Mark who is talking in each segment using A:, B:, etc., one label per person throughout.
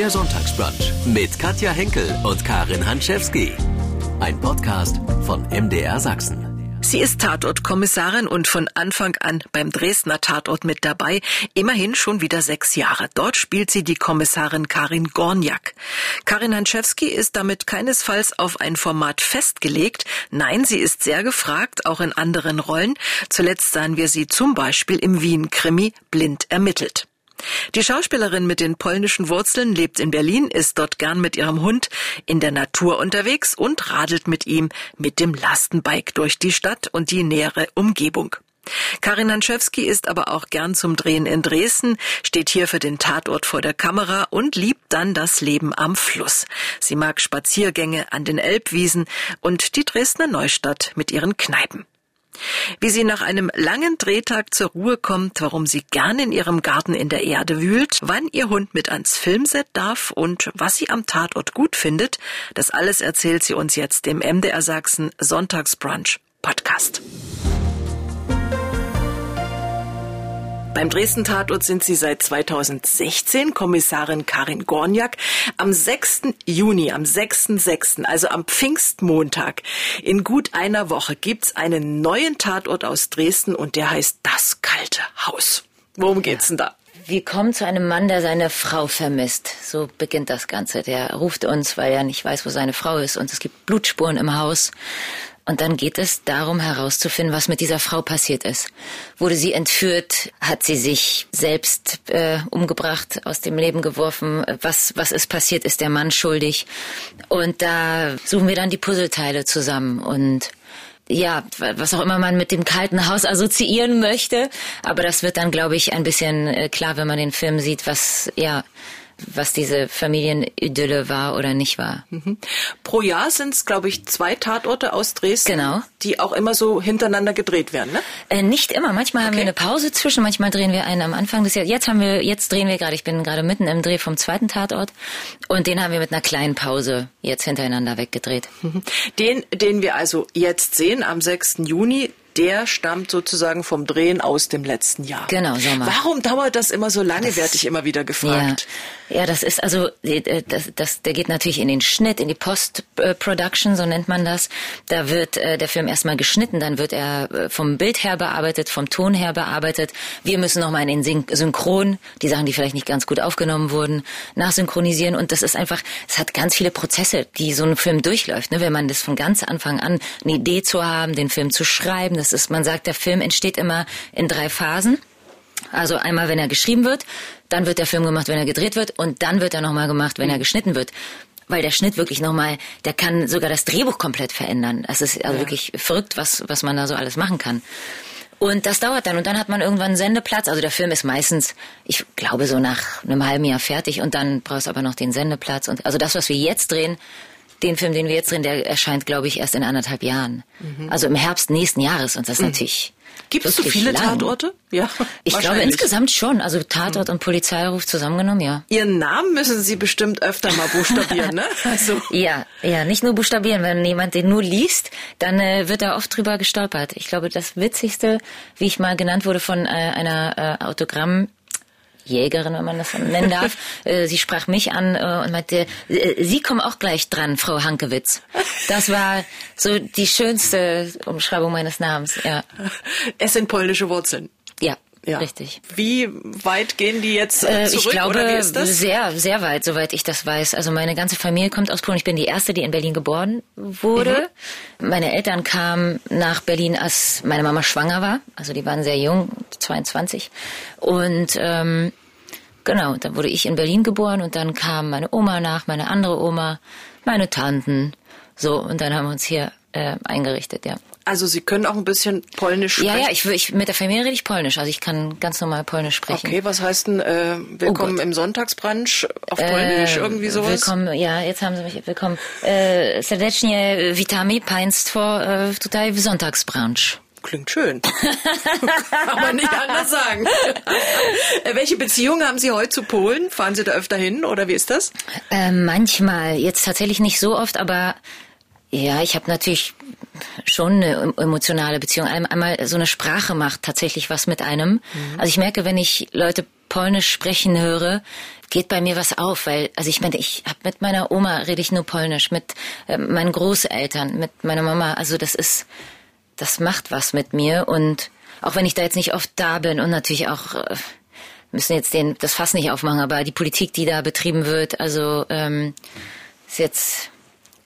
A: Der Sonntagsbrunch mit Katja Henkel und Karin Hanschewski. Ein Podcast von MDR Sachsen.
B: Sie ist Tatortkommissarin und von Anfang an beim Dresdner Tatort mit dabei. Immerhin schon wieder sechs Jahre. Dort spielt sie die Kommissarin Karin Gorniak. Karin Hanschewski ist damit keinesfalls auf ein Format festgelegt. Nein, sie ist sehr gefragt, auch in anderen Rollen. Zuletzt sahen wir sie zum Beispiel im Wien-Krimi Blind ermittelt. Die Schauspielerin mit den polnischen Wurzeln lebt in Berlin, ist dort gern mit ihrem Hund in der Natur unterwegs und radelt mit ihm mit dem Lastenbike durch die Stadt und die nähere Umgebung. Karin Hanschewski ist aber auch gern zum Drehen in Dresden, steht hier für den Tatort vor der Kamera und liebt dann das Leben am Fluss. Sie mag Spaziergänge an den Elbwiesen und die Dresdner Neustadt mit ihren Kneipen. Wie sie nach einem langen Drehtag zur Ruhe kommt, warum sie gern in ihrem Garten in der Erde wühlt, wann ihr Hund mit ans Filmset darf und was sie am Tatort gut findet, das alles erzählt sie uns jetzt im MDR Sachsen Sonntagsbrunch Podcast. Beim Dresden Tatort sind Sie seit 2016 Kommissarin Karin Gorniak. Am 6. Juni, am 6.6., also am Pfingstmontag, in gut einer Woche gibt's einen neuen Tatort aus Dresden und der heißt Das kalte Haus. Worum geht's denn da?
C: Wir kommen zu einem Mann, der seine Frau vermisst. So beginnt das Ganze. Der ruft uns, weil er nicht weiß, wo seine Frau ist und es gibt Blutspuren im Haus. Und dann geht es darum herauszufinden, was mit dieser Frau passiert ist. Wurde sie entführt? Hat sie sich selbst äh, umgebracht, aus dem Leben geworfen? Was, was ist passiert? Ist der Mann schuldig? Und da suchen wir dann die Puzzleteile zusammen und ja, was auch immer man mit dem kalten Haus assoziieren möchte. Aber das wird dann, glaube ich, ein bisschen äh, klar, wenn man den Film sieht, was, ja, was diese Familienidylle war oder nicht war. Mhm.
B: Pro Jahr sind es, glaube ich, zwei Tatorte aus Dresden,
C: genau.
B: die auch immer so hintereinander gedreht werden, ne?
C: Äh, nicht immer. Manchmal okay. haben wir eine Pause zwischen, manchmal drehen wir einen am Anfang des Jahres. Jetzt haben wir, jetzt drehen wir gerade, ich bin gerade mitten im Dreh vom zweiten Tatort und den haben wir mit einer kleinen Pause jetzt hintereinander weggedreht.
B: Mhm. Den, den wir also jetzt sehen am 6. Juni, der stammt sozusagen vom Drehen aus dem letzten Jahr.
C: Genau, Sommer.
B: Warum dauert das immer so lange, werde ich immer wieder gefragt.
C: Ja, ja das ist also, äh, das, das, der geht natürlich in den Schnitt, in die Post-Production, so nennt man das. Da wird äh, der Film erstmal geschnitten, dann wird er äh, vom Bild her bearbeitet, vom Ton her bearbeitet. Wir müssen nochmal in den Synchron, die Sachen, die vielleicht nicht ganz gut aufgenommen wurden, nachsynchronisieren. Und das ist einfach, es hat ganz viele Prozesse, die so ein Film durchläuft. Ne? Wenn man das von ganz Anfang an, eine Idee zu haben, den Film zu schreiben, das ist, man sagt, der Film entsteht immer in drei Phasen. Also einmal, wenn er geschrieben wird, dann wird der Film gemacht, wenn er gedreht wird und dann wird er nochmal gemacht, wenn er geschnitten wird. Weil der Schnitt wirklich nochmal, der kann sogar das Drehbuch komplett verändern. Es ist also ja. wirklich verrückt, was, was man da so alles machen kann. Und das dauert dann und dann hat man irgendwann einen Sendeplatz. Also der Film ist meistens, ich glaube, so nach einem halben Jahr fertig und dann brauchst du aber noch den Sendeplatz. Und also das, was wir jetzt drehen, den Film, den wir jetzt drehen, der erscheint, glaube ich, erst in anderthalb Jahren. Mhm. Also im Herbst nächsten Jahres. Und das ist mhm. natürlich.
B: Gibt es so viele lang. Tatorte?
C: Ja. Ich glaube insgesamt schon. Also Tatort mhm. und Polizeiruf zusammengenommen, ja.
B: Ihren Namen müssen Sie bestimmt öfter mal buchstabieren, ne?
C: Also. Ja, ja, nicht nur buchstabieren. Wenn jemand den nur liest, dann äh, wird er oft drüber gestolpert. Ich glaube, das Witzigste, wie ich mal genannt wurde von äh, einer äh, Autogramm Jägerin, wenn man das nennen darf. Äh, sie sprach mich an äh, und meinte, äh, Sie kommen auch gleich dran, Frau Hankewitz. Das war so die schönste Umschreibung meines Namens, ja.
B: Es sind polnische Wurzeln.
C: Ja. Ja. Richtig.
B: Wie weit gehen die jetzt zurück?
C: Ich glaube, sehr, sehr weit, soweit ich das weiß. Also meine ganze Familie kommt aus Polen. Ich bin die erste, die in Berlin geboren wurde. Mhm. Meine Eltern kamen nach Berlin, als meine Mama schwanger war. Also die waren sehr jung, 22. Und ähm, Genau, dann wurde ich in Berlin geboren und dann kam meine Oma nach, meine andere Oma, meine Tanten. So, und dann haben wir uns hier äh, eingerichtet, ja.
B: Also Sie können auch ein bisschen Polnisch sprechen?
C: Ja, ja, ich, ich, mit der Familie rede ich Polnisch. Also ich kann ganz normal Polnisch sprechen.
B: Okay, was heißt denn äh, Willkommen oh im Sonntagsbrunch auf Polnisch, äh, irgendwie sowas?
C: Willkommen, ja, jetzt haben Sie mich, willkommen. Äh, serdecznie witamy Państwo äh, tutaj w Sonntagsbrunch.
B: Klingt schön. Kann man nicht anders sagen. Äh, welche Beziehung haben Sie heute zu Polen? Fahren Sie da öfter hin oder wie ist das?
C: Äh, manchmal, jetzt tatsächlich nicht so oft, aber ja, ich habe natürlich schon eine emotionale Beziehung. Einmal so eine Sprache macht tatsächlich was mit einem. Mhm. Also ich merke, wenn ich Leute Polnisch sprechen höre, geht bei mir was auf, weil, also ich meine, ich habe mit meiner Oma rede ich nur Polnisch, mit äh, meinen Großeltern, mit meiner Mama, also das ist, das macht was mit mir und auch wenn ich da jetzt nicht oft da bin und natürlich auch äh, müssen jetzt den das Fass nicht aufmachen, aber die Politik, die da betrieben wird, also ähm, ist jetzt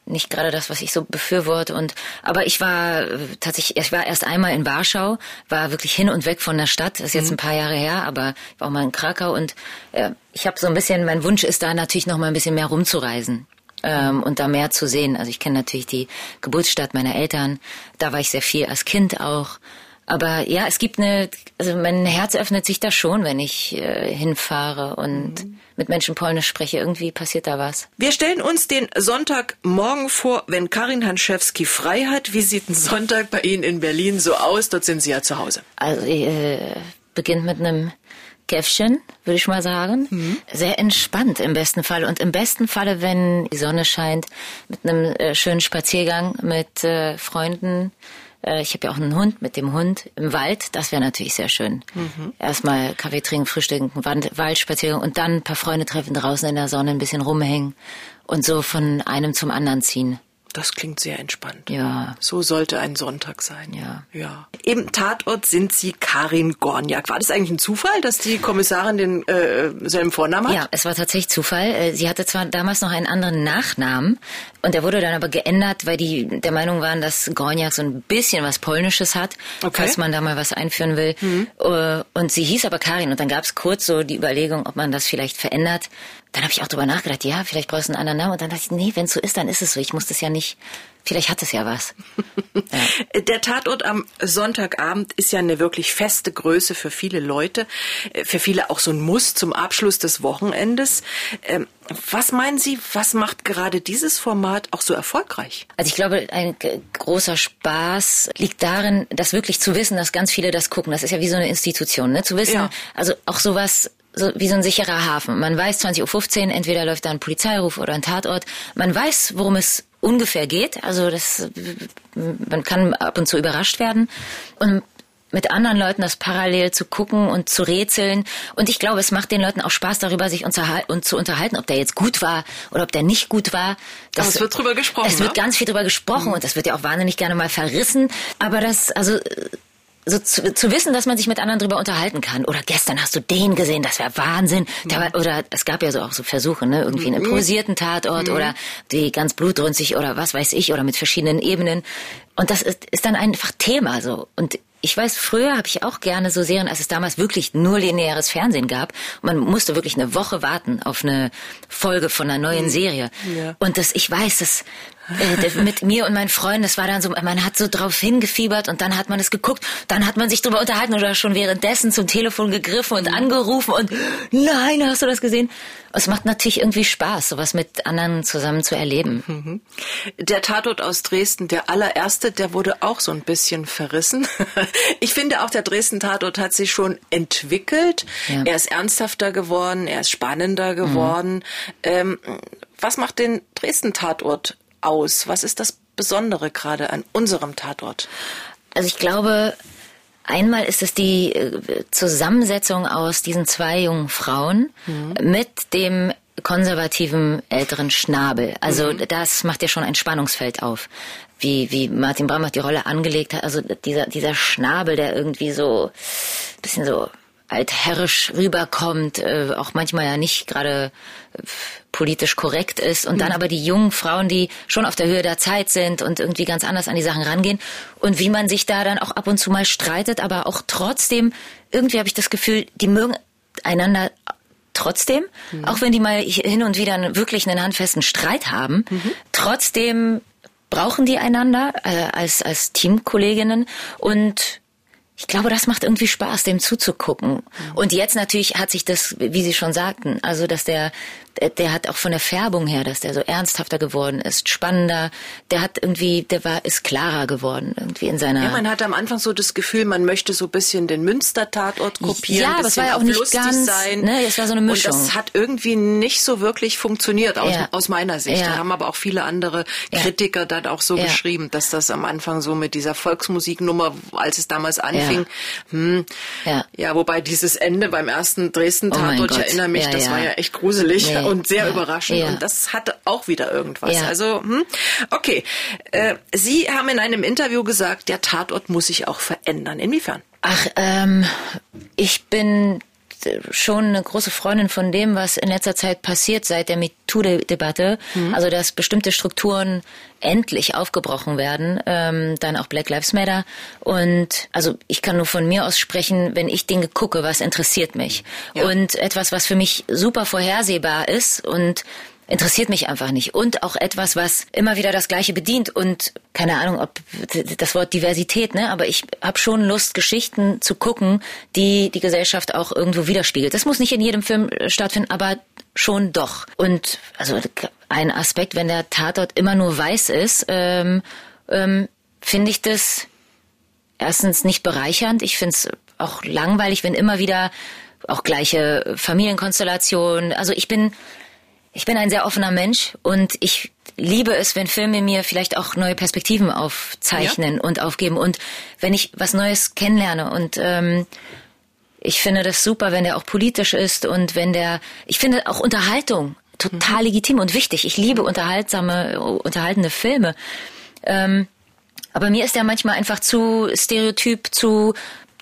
C: nicht gerade das, was ich so befürworte. Und aber ich war äh, tatsächlich, ich war erst einmal in Warschau, war wirklich hin und weg von der Stadt. Das ist jetzt mhm. ein paar Jahre her, aber ich war auch mal in Krakau und äh, ich habe so ein bisschen, mein Wunsch ist da natürlich noch mal ein bisschen mehr rumzureisen. Ähm, und da mehr zu sehen. Also ich kenne natürlich die Geburtsstadt meiner Eltern. Da war ich sehr viel als Kind auch. Aber ja, es gibt eine, also mein Herz öffnet sich da schon, wenn ich äh, hinfahre und mhm. mit Menschen Polnisch spreche. Irgendwie passiert da was.
B: Wir stellen uns den Sonntagmorgen vor, wenn Karin Hanschewski frei hat. Wie sieht ein Sonntag bei Ihnen in Berlin so aus? Dort sind Sie ja zu Hause.
C: Also äh, beginnt mit einem Käffchen, würde ich mal sagen. Mhm. Sehr entspannt im besten Fall. Und im besten Falle, wenn die Sonne scheint, mit einem äh, schönen Spaziergang mit äh, Freunden äh, ich habe ja auch einen Hund mit dem Hund im Wald. Das wäre natürlich sehr schön. Mhm. Erstmal Kaffee trinken, frühstücken, Waldspaziergang und dann ein paar Freunde treffen, draußen in der Sonne ein bisschen rumhängen und so von einem zum anderen ziehen.
B: Das klingt sehr entspannt.
C: Ja.
B: So sollte ein Sonntag sein.
C: Ja.
B: Ja. Im Tatort sind Sie Karin Gorniak. War das eigentlich ein Zufall, dass die Kommissarin den äh, selben Vornamen hat?
C: Ja, es war tatsächlich Zufall. Äh, sie hatte zwar damals noch einen anderen Nachnamen und der wurde dann aber geändert, weil die der Meinung waren, dass Gorniak so ein bisschen was Polnisches hat, okay. falls man da mal was einführen will. Mhm. Äh, und sie hieß aber Karin und dann gab es kurz so die Überlegung, ob man das vielleicht verändert dann habe ich auch drüber nachgedacht, ja, vielleicht brauchst du einen anderen Namen. Und dann dachte ich, nee, wenn es so ist, dann ist es so. Ich muss das ja nicht, vielleicht hat es ja was.
B: Ja. Der Tatort am Sonntagabend ist ja eine wirklich feste Größe für viele Leute, für viele auch so ein Muss zum Abschluss des Wochenendes. Ähm, was meinen Sie, was macht gerade dieses Format auch so erfolgreich?
C: Also ich glaube, ein großer Spaß liegt darin, das wirklich zu wissen, dass ganz viele das gucken. Das ist ja wie so eine Institution, ne? Zu wissen, ja. also auch sowas so wie so ein sicherer Hafen. Man weiß 20.15 Uhr, entweder läuft da ein Polizeiruf oder ein Tatort. Man weiß, worum es ungefähr geht. Also das, man kann ab und zu überrascht werden. Und mit anderen Leuten das parallel zu gucken und zu rätseln. Und ich glaube, es macht den Leuten auch Spaß darüber, sich und zu unterhalten, ob der jetzt gut war oder ob der nicht gut war.
B: Das, Aber es wird drüber gesprochen.
C: Es wird ne? ganz viel drüber gesprochen mhm. und das wird ja auch wahnsinnig gerne mal verrissen. Aber das, also so zu, zu wissen, dass man sich mit anderen drüber unterhalten kann. Oder gestern hast du den gesehen, das wäre Wahnsinn. Mhm. War, oder es gab ja so auch so Versuche, ne, irgendwie einen mhm. improvisierten Tatort mhm. oder die ganz blutrünstig oder was weiß ich oder mit verschiedenen Ebenen. Und das ist, ist dann einfach Thema so. Und ich weiß, früher habe ich auch gerne so Serien, als es damals wirklich nur lineares Fernsehen gab. Man musste wirklich eine Woche warten auf eine Folge von einer neuen mhm. Serie. Ja. Und das, ich weiß, das äh, mit mir und meinen Freunden, das war dann so, man hat so drauf hingefiebert und dann hat man es geguckt, dann hat man sich drüber unterhalten oder schon währenddessen zum Telefon gegriffen und angerufen und nein, hast du das gesehen? Es macht natürlich irgendwie Spaß, sowas mit anderen zusammen zu erleben. Mhm.
B: Der Tatort aus Dresden, der allererste, der wurde auch so ein bisschen verrissen. Ich finde auch, der Dresden-Tatort hat sich schon entwickelt. Ja. Er ist ernsthafter geworden, er ist spannender geworden. Mhm. Ähm, was macht den Dresden-Tatort aus? Was ist das Besondere gerade an unserem Tatort?
C: Also ich glaube, Einmal ist es die äh, Zusammensetzung aus diesen zwei jungen Frauen mhm. mit dem konservativen älteren Schnabel. Also mhm. das macht ja schon ein Spannungsfeld auf. Wie, wie Martin Bramach die Rolle angelegt hat. Also dieser, dieser Schnabel, der irgendwie so bisschen so altherrisch rüberkommt, äh, auch manchmal ja nicht gerade äh, politisch korrekt ist und dann mhm. aber die jungen Frauen, die schon auf der Höhe der Zeit sind und irgendwie ganz anders an die Sachen rangehen und wie man sich da dann auch ab und zu mal streitet, aber auch trotzdem, irgendwie habe ich das Gefühl, die mögen einander trotzdem, mhm. auch wenn die mal hin und wieder wirklich einen handfesten Streit haben, mhm. trotzdem brauchen die einander äh, als, als Teamkolleginnen und ich glaube, das macht irgendwie Spaß, dem zuzugucken. Mhm. Und jetzt natürlich hat sich das, wie Sie schon sagten, also dass der der, der hat auch von der Färbung her, dass der so ernsthafter geworden ist, spannender. Der hat irgendwie, der war, ist klarer geworden irgendwie in seiner.
B: Ja, man hatte am Anfang so das Gefühl, man möchte so ein bisschen den Münster-Tatort kopieren.
C: Ja, es war ja auch nicht ganz,
B: sein.
C: ne, es war so eine Mischung.
B: Und das hat irgendwie nicht so wirklich funktioniert aus,
C: Ja.
B: aus meiner Sicht.
C: Ja.
B: Da haben aber auch viele andere
C: Ja.
B: Kritiker dann auch so
C: Ja.
B: geschrieben, dass das am Anfang so mit dieser Volksmusiknummer, als es damals anfing, hm,
C: Ja.
B: ja, wobei dieses Ende beim ersten
C: Oh
B: Dresden-Tatort, ich
C: Gott.
B: erinnere mich,
C: Ja,
B: das
C: ja.
B: war ja echt gruselig Und sehr
C: Ja.
B: überraschend
C: Ja.
B: und das hatte auch wieder irgendwas. Also, hm, okay. Äh, Sie haben in einem Interview gesagt, der Tatort muss sich auch verändern. Inwiefern?
C: Ach, ähm, ich bin schon eine große Freundin von dem, was in letzter Zeit passiert seit der MeToo-Debatte. Also, dass bestimmte Strukturen endlich aufgebrochen werden, ähm, dann auch Black Lives Matter. Und also ich kann nur von mir aus sprechen, wenn ich Dinge gucke, was interessiert mich.
B: Ja.
C: Und etwas, was für mich super vorhersehbar ist und interessiert mich einfach nicht. Und auch etwas, was immer wieder das Gleiche bedient und keine Ahnung, ob das Wort Diversität, ne? Aber ich habe schon Lust, Geschichten zu gucken, die die Gesellschaft auch irgendwo widerspiegelt. Das muss nicht in jedem Film äh, stattfinden, aber schon doch. Und also ein Aspekt, wenn der Tatort immer nur weiß ist, ähm, ähm, finde ich das erstens nicht bereichernd. Ich finde es auch langweilig, wenn immer wieder auch gleiche Familienkonstellationen. Also ich bin ich bin ein sehr offener Mensch und ich liebe es, wenn Filme mir vielleicht auch neue Perspektiven aufzeichnen und aufgeben und wenn ich was Neues kennenlerne und ähm, ich finde das super, wenn der auch politisch ist und wenn der, ich finde auch Unterhaltung total legitim und wichtig. Ich liebe unterhaltsame, unterhaltende Filme. Ähm, aber mir ist der manchmal einfach zu stereotyp, zu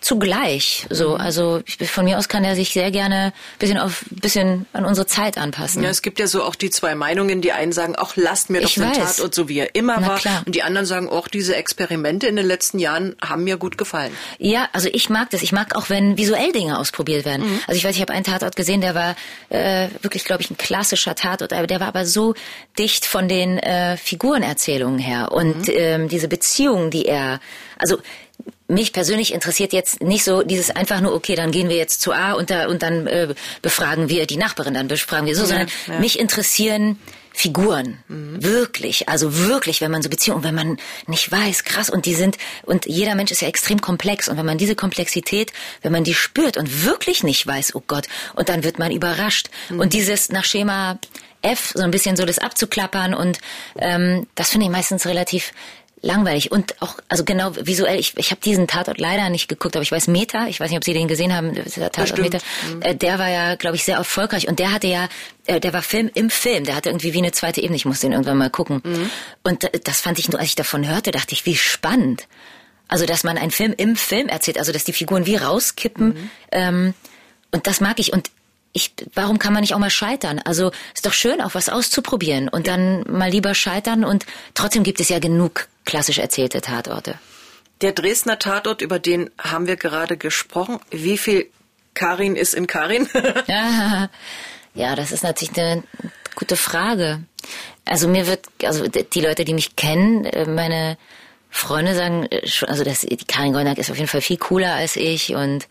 C: zugleich. So, also ich, von mir aus kann er sich sehr gerne bisschen auf bisschen an unsere Zeit anpassen.
B: Ja, es gibt ja so auch die zwei Meinungen. Die einen sagen, ach, lasst mir doch
C: Ich
B: den
C: weiß.
B: Tatort so wie er immer
C: Na
B: war.
C: klar.
B: Und die anderen sagen, auch diese Experimente in den letzten Jahren haben mir gut gefallen.
C: Ja, also ich mag das. Ich mag auch, wenn visuell Dinge ausprobiert werden.
B: Mhm.
C: Also ich weiß, ich habe einen Tatort gesehen, der war äh, wirklich, glaube ich, ein klassischer Tatort, aber der war aber so dicht von den äh, Figurenerzählungen her und
B: Mhm.
C: ähm, diese Beziehungen, die er, also mich persönlich interessiert jetzt nicht so dieses einfach nur, okay, dann gehen wir jetzt zu A und, da, und dann äh, befragen wir die Nachbarin, dann befragen wir so, sondern
B: ja.
C: mich interessieren Figuren. Wirklich. Also wirklich, wenn man so Beziehungen, wenn man nicht weiß, krass, und die sind, und jeder Mensch ist ja extrem komplex. Und wenn man diese Komplexität, wenn man die spürt und wirklich nicht weiß, oh Gott, und dann wird man überrascht. Und dieses nach Schema F, so ein bisschen so das abzuklappern und ähm, das finde ich meistens relativ langweilig. Und auch also genau visuell ich, ich habe diesen Tatort leider nicht geguckt aber ich weiß Meta ich weiß nicht ob Sie den gesehen haben der Tatort. Meta äh, der war ja glaube ich sehr erfolgreich. Und der hatte ja äh, der war Film im Film. Der hatte irgendwie wie eine zweite Ebene. Ich musste ihn irgendwann mal gucken. Und äh, das fand ich nur als ich davon hörte dachte ich wie spannend. Also dass man einen Film im Film erzählt also dass die Figuren wie rauskippen ähm, und das mag ich. Und ich, warum kann man nicht auch mal scheitern? Also ist doch schön, auch was auszuprobieren und dann mal lieber scheitern und trotzdem gibt es ja genug klassisch erzählte Tatorte.
B: Der Dresdner Tatort, über den haben wir gerade gesprochen. Wie viel Karin ist in Karin?
C: Ja, ja, das ist natürlich eine gute Frage. Also mir wird, also die Leute, die mich kennen, äh, meine Freunde sagen, äh, schon, also das, die Karin Goldnack ist auf jeden Fall viel cooler als ich und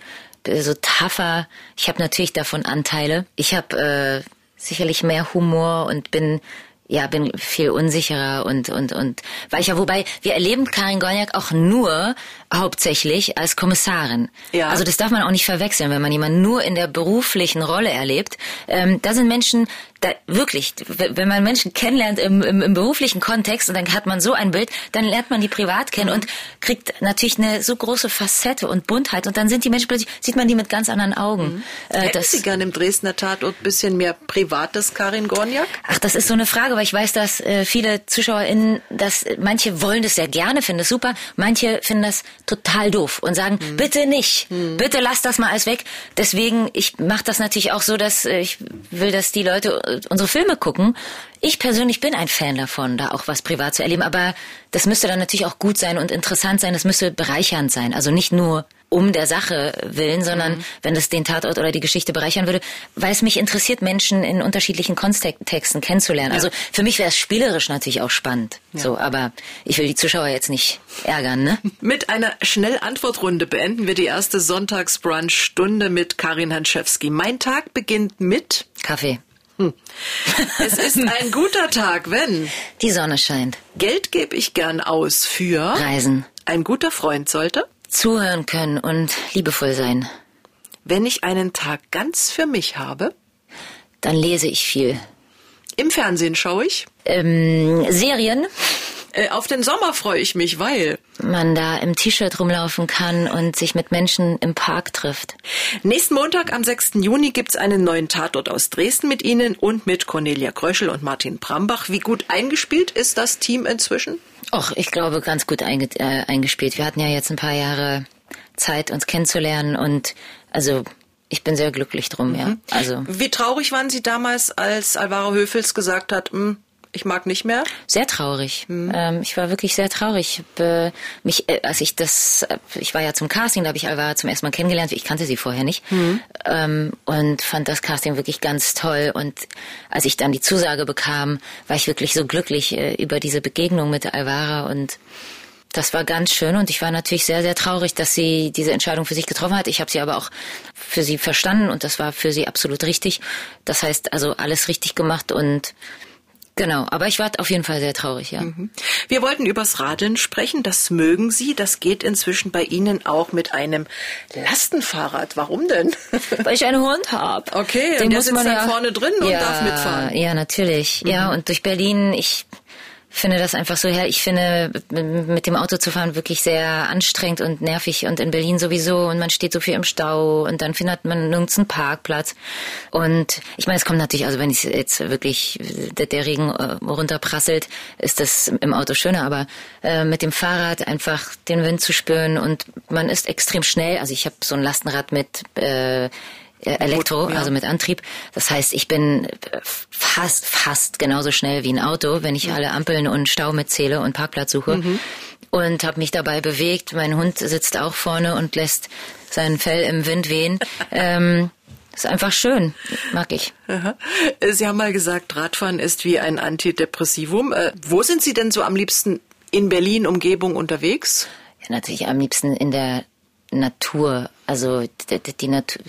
C: so tougher. Ich habe natürlich davon Anteile. Ich habe äh, sicherlich mehr Humor und bin ja bin viel unsicherer und und und weil ich ja wobei wir erleben Karin Gorniak auch nur hauptsächlich als Kommissarin.
B: Ja.
C: Also das darf man auch nicht verwechseln, wenn man jemanden nur in der beruflichen Rolle erlebt. Ähm, da sind Menschen, da wirklich, wenn man Menschen kennenlernt im, im, im beruflichen Kontext und dann hat man so ein Bild, dann lernt man die privat kennen und kriegt natürlich eine so große Facette und Buntheit und dann sind die Menschen plötzlich, sieht man die mit ganz anderen Augen. Äh,
B: Hätten
C: das,
B: Sie gerne im Dresdner Tatort ein bisschen mehr privates Karin Gorniak?
C: Ach, das ist so eine Frage, weil ich weiß, dass äh, viele ZuschauerInnen, dass äh, manche wollen das sehr gerne, finden das super, manche finden das total doof und sagen, bitte nicht, bitte lass das mal alles weg. Deswegen, ich mache das natürlich auch so, dass äh, ich will, dass die Leute äh, unsere Filme gucken. Ich persönlich bin ein Fan davon, da auch was privat zu erleben, aber das müsste dann natürlich auch gut sein und interessant sein, das müsste bereichernd sein. Also nicht nur um der Sache willen, sondern wenn das den Tatort oder die Geschichte bereichern würde, weil es mich interessiert, Menschen in unterschiedlichen Kontexten kennenzulernen. Also für mich wäre es spielerisch natürlich auch spannend. So, aber ich will die Zuschauer jetzt nicht ärgern, ne?
B: Mit einer Schnellantwortrunde beenden wir die erste Sonntagsbrunch-Stunde mit Karin Hanschewski. Mein Tag beginnt mit
C: Kaffee.
B: Hm. Es ist ein guter Tag, wenn
C: die Sonne scheint.
B: Geld gebe ich gern aus für
C: Reisen.
B: Ein guter Freund sollte
C: zuhören können und liebevoll sein.
B: Wenn ich einen Tag ganz für mich habe,
C: dann lese ich viel.
B: Im Fernsehen schaue ich.
C: Ähm, Serien.
B: Äh, auf den Sommer freue ich mich, weil
C: man da im T-Shirt rumlaufen kann und sich mit Menschen im Park trifft.
B: Nächsten Montag am 6. Juni gibt's einen neuen Tatort aus Dresden mit Ihnen und mit Cornelia Kröschel und Martin Brambach. Wie gut eingespielt ist das Team inzwischen?
C: Och, ich glaube, ganz gut einge äh, eingespielt. Wir hatten ja jetzt ein paar Jahre Zeit, uns kennenzulernen und also ich bin sehr glücklich drum, mhm. ja. Also
B: wie traurig waren Sie damals, als Alvaro Höfels gesagt hat, hm, ich mag nicht mehr?
C: Sehr traurig. Mhm. Ähm, ich war wirklich sehr traurig. Be mich, äh, als ich das, äh, ich war ja zum Casting, da habe ich Alvaro zum ersten Mal kennengelernt. Ich kannte sie vorher nicht mhm. ähm, und fand das Casting wirklich ganz toll. Und als ich dann die Zusage bekam, war ich wirklich so glücklich äh, über diese Begegnung mit Alvaro und das war ganz schön und ich war natürlich sehr, sehr traurig, dass sie diese Entscheidung für sich getroffen hat. Ich habe sie aber auch für sie verstanden und das war für sie absolut richtig. Das heißt also alles richtig gemacht und Genau, aber ich war auf jeden Fall sehr traurig, ja. Mhm.
B: Wir wollten übers Radeln sprechen. Das mögen Sie. Das geht inzwischen bei Ihnen auch mit einem Lastenfahrrad. Warum denn?
C: Weil ich einen Hund habe.
B: Okay, Den und der muss sitzt man dann ja, vorne drin und
C: ja,
B: darf mitfahren.
C: Ja, natürlich. Mhm. Ja, und durch Berlin, ich finde das einfach so her. Ich finde, mit dem Auto zu fahren wirklich sehr anstrengend und nervig und in Berlin sowieso und man steht so viel im Stau und dann findet man nirgends einen Parkplatz. Und ich meine, es kommt natürlich, also wenn ich jetzt wirklich der, der Regen äh, runterprasselt, ist das im Auto schöner, aber äh, mit dem Fahrrad einfach den Wind zu spüren und man ist extrem schnell. Also ich habe so ein Lastenrad mit äh, äh, Elektro, ja. also mit Antrieb. Das heißt, ich bin fast, fast genauso schnell wie ein Auto, wenn ich ja. alle Ampeln und Stau mitzähle und Parkplatz suche. Mhm. Und habe mich dabei bewegt. Mein Hund sitzt auch vorne und lässt sein Fell im Wind wehen. ähm, ist einfach schön, mag ich.
B: Aha. Sie haben mal gesagt, Radfahren ist wie ein Antidepressivum. Äh, wo sind Sie denn so am liebsten in Berlin Umgebung unterwegs?
C: Ja, natürlich am liebsten in der Natur. Also die, die Natur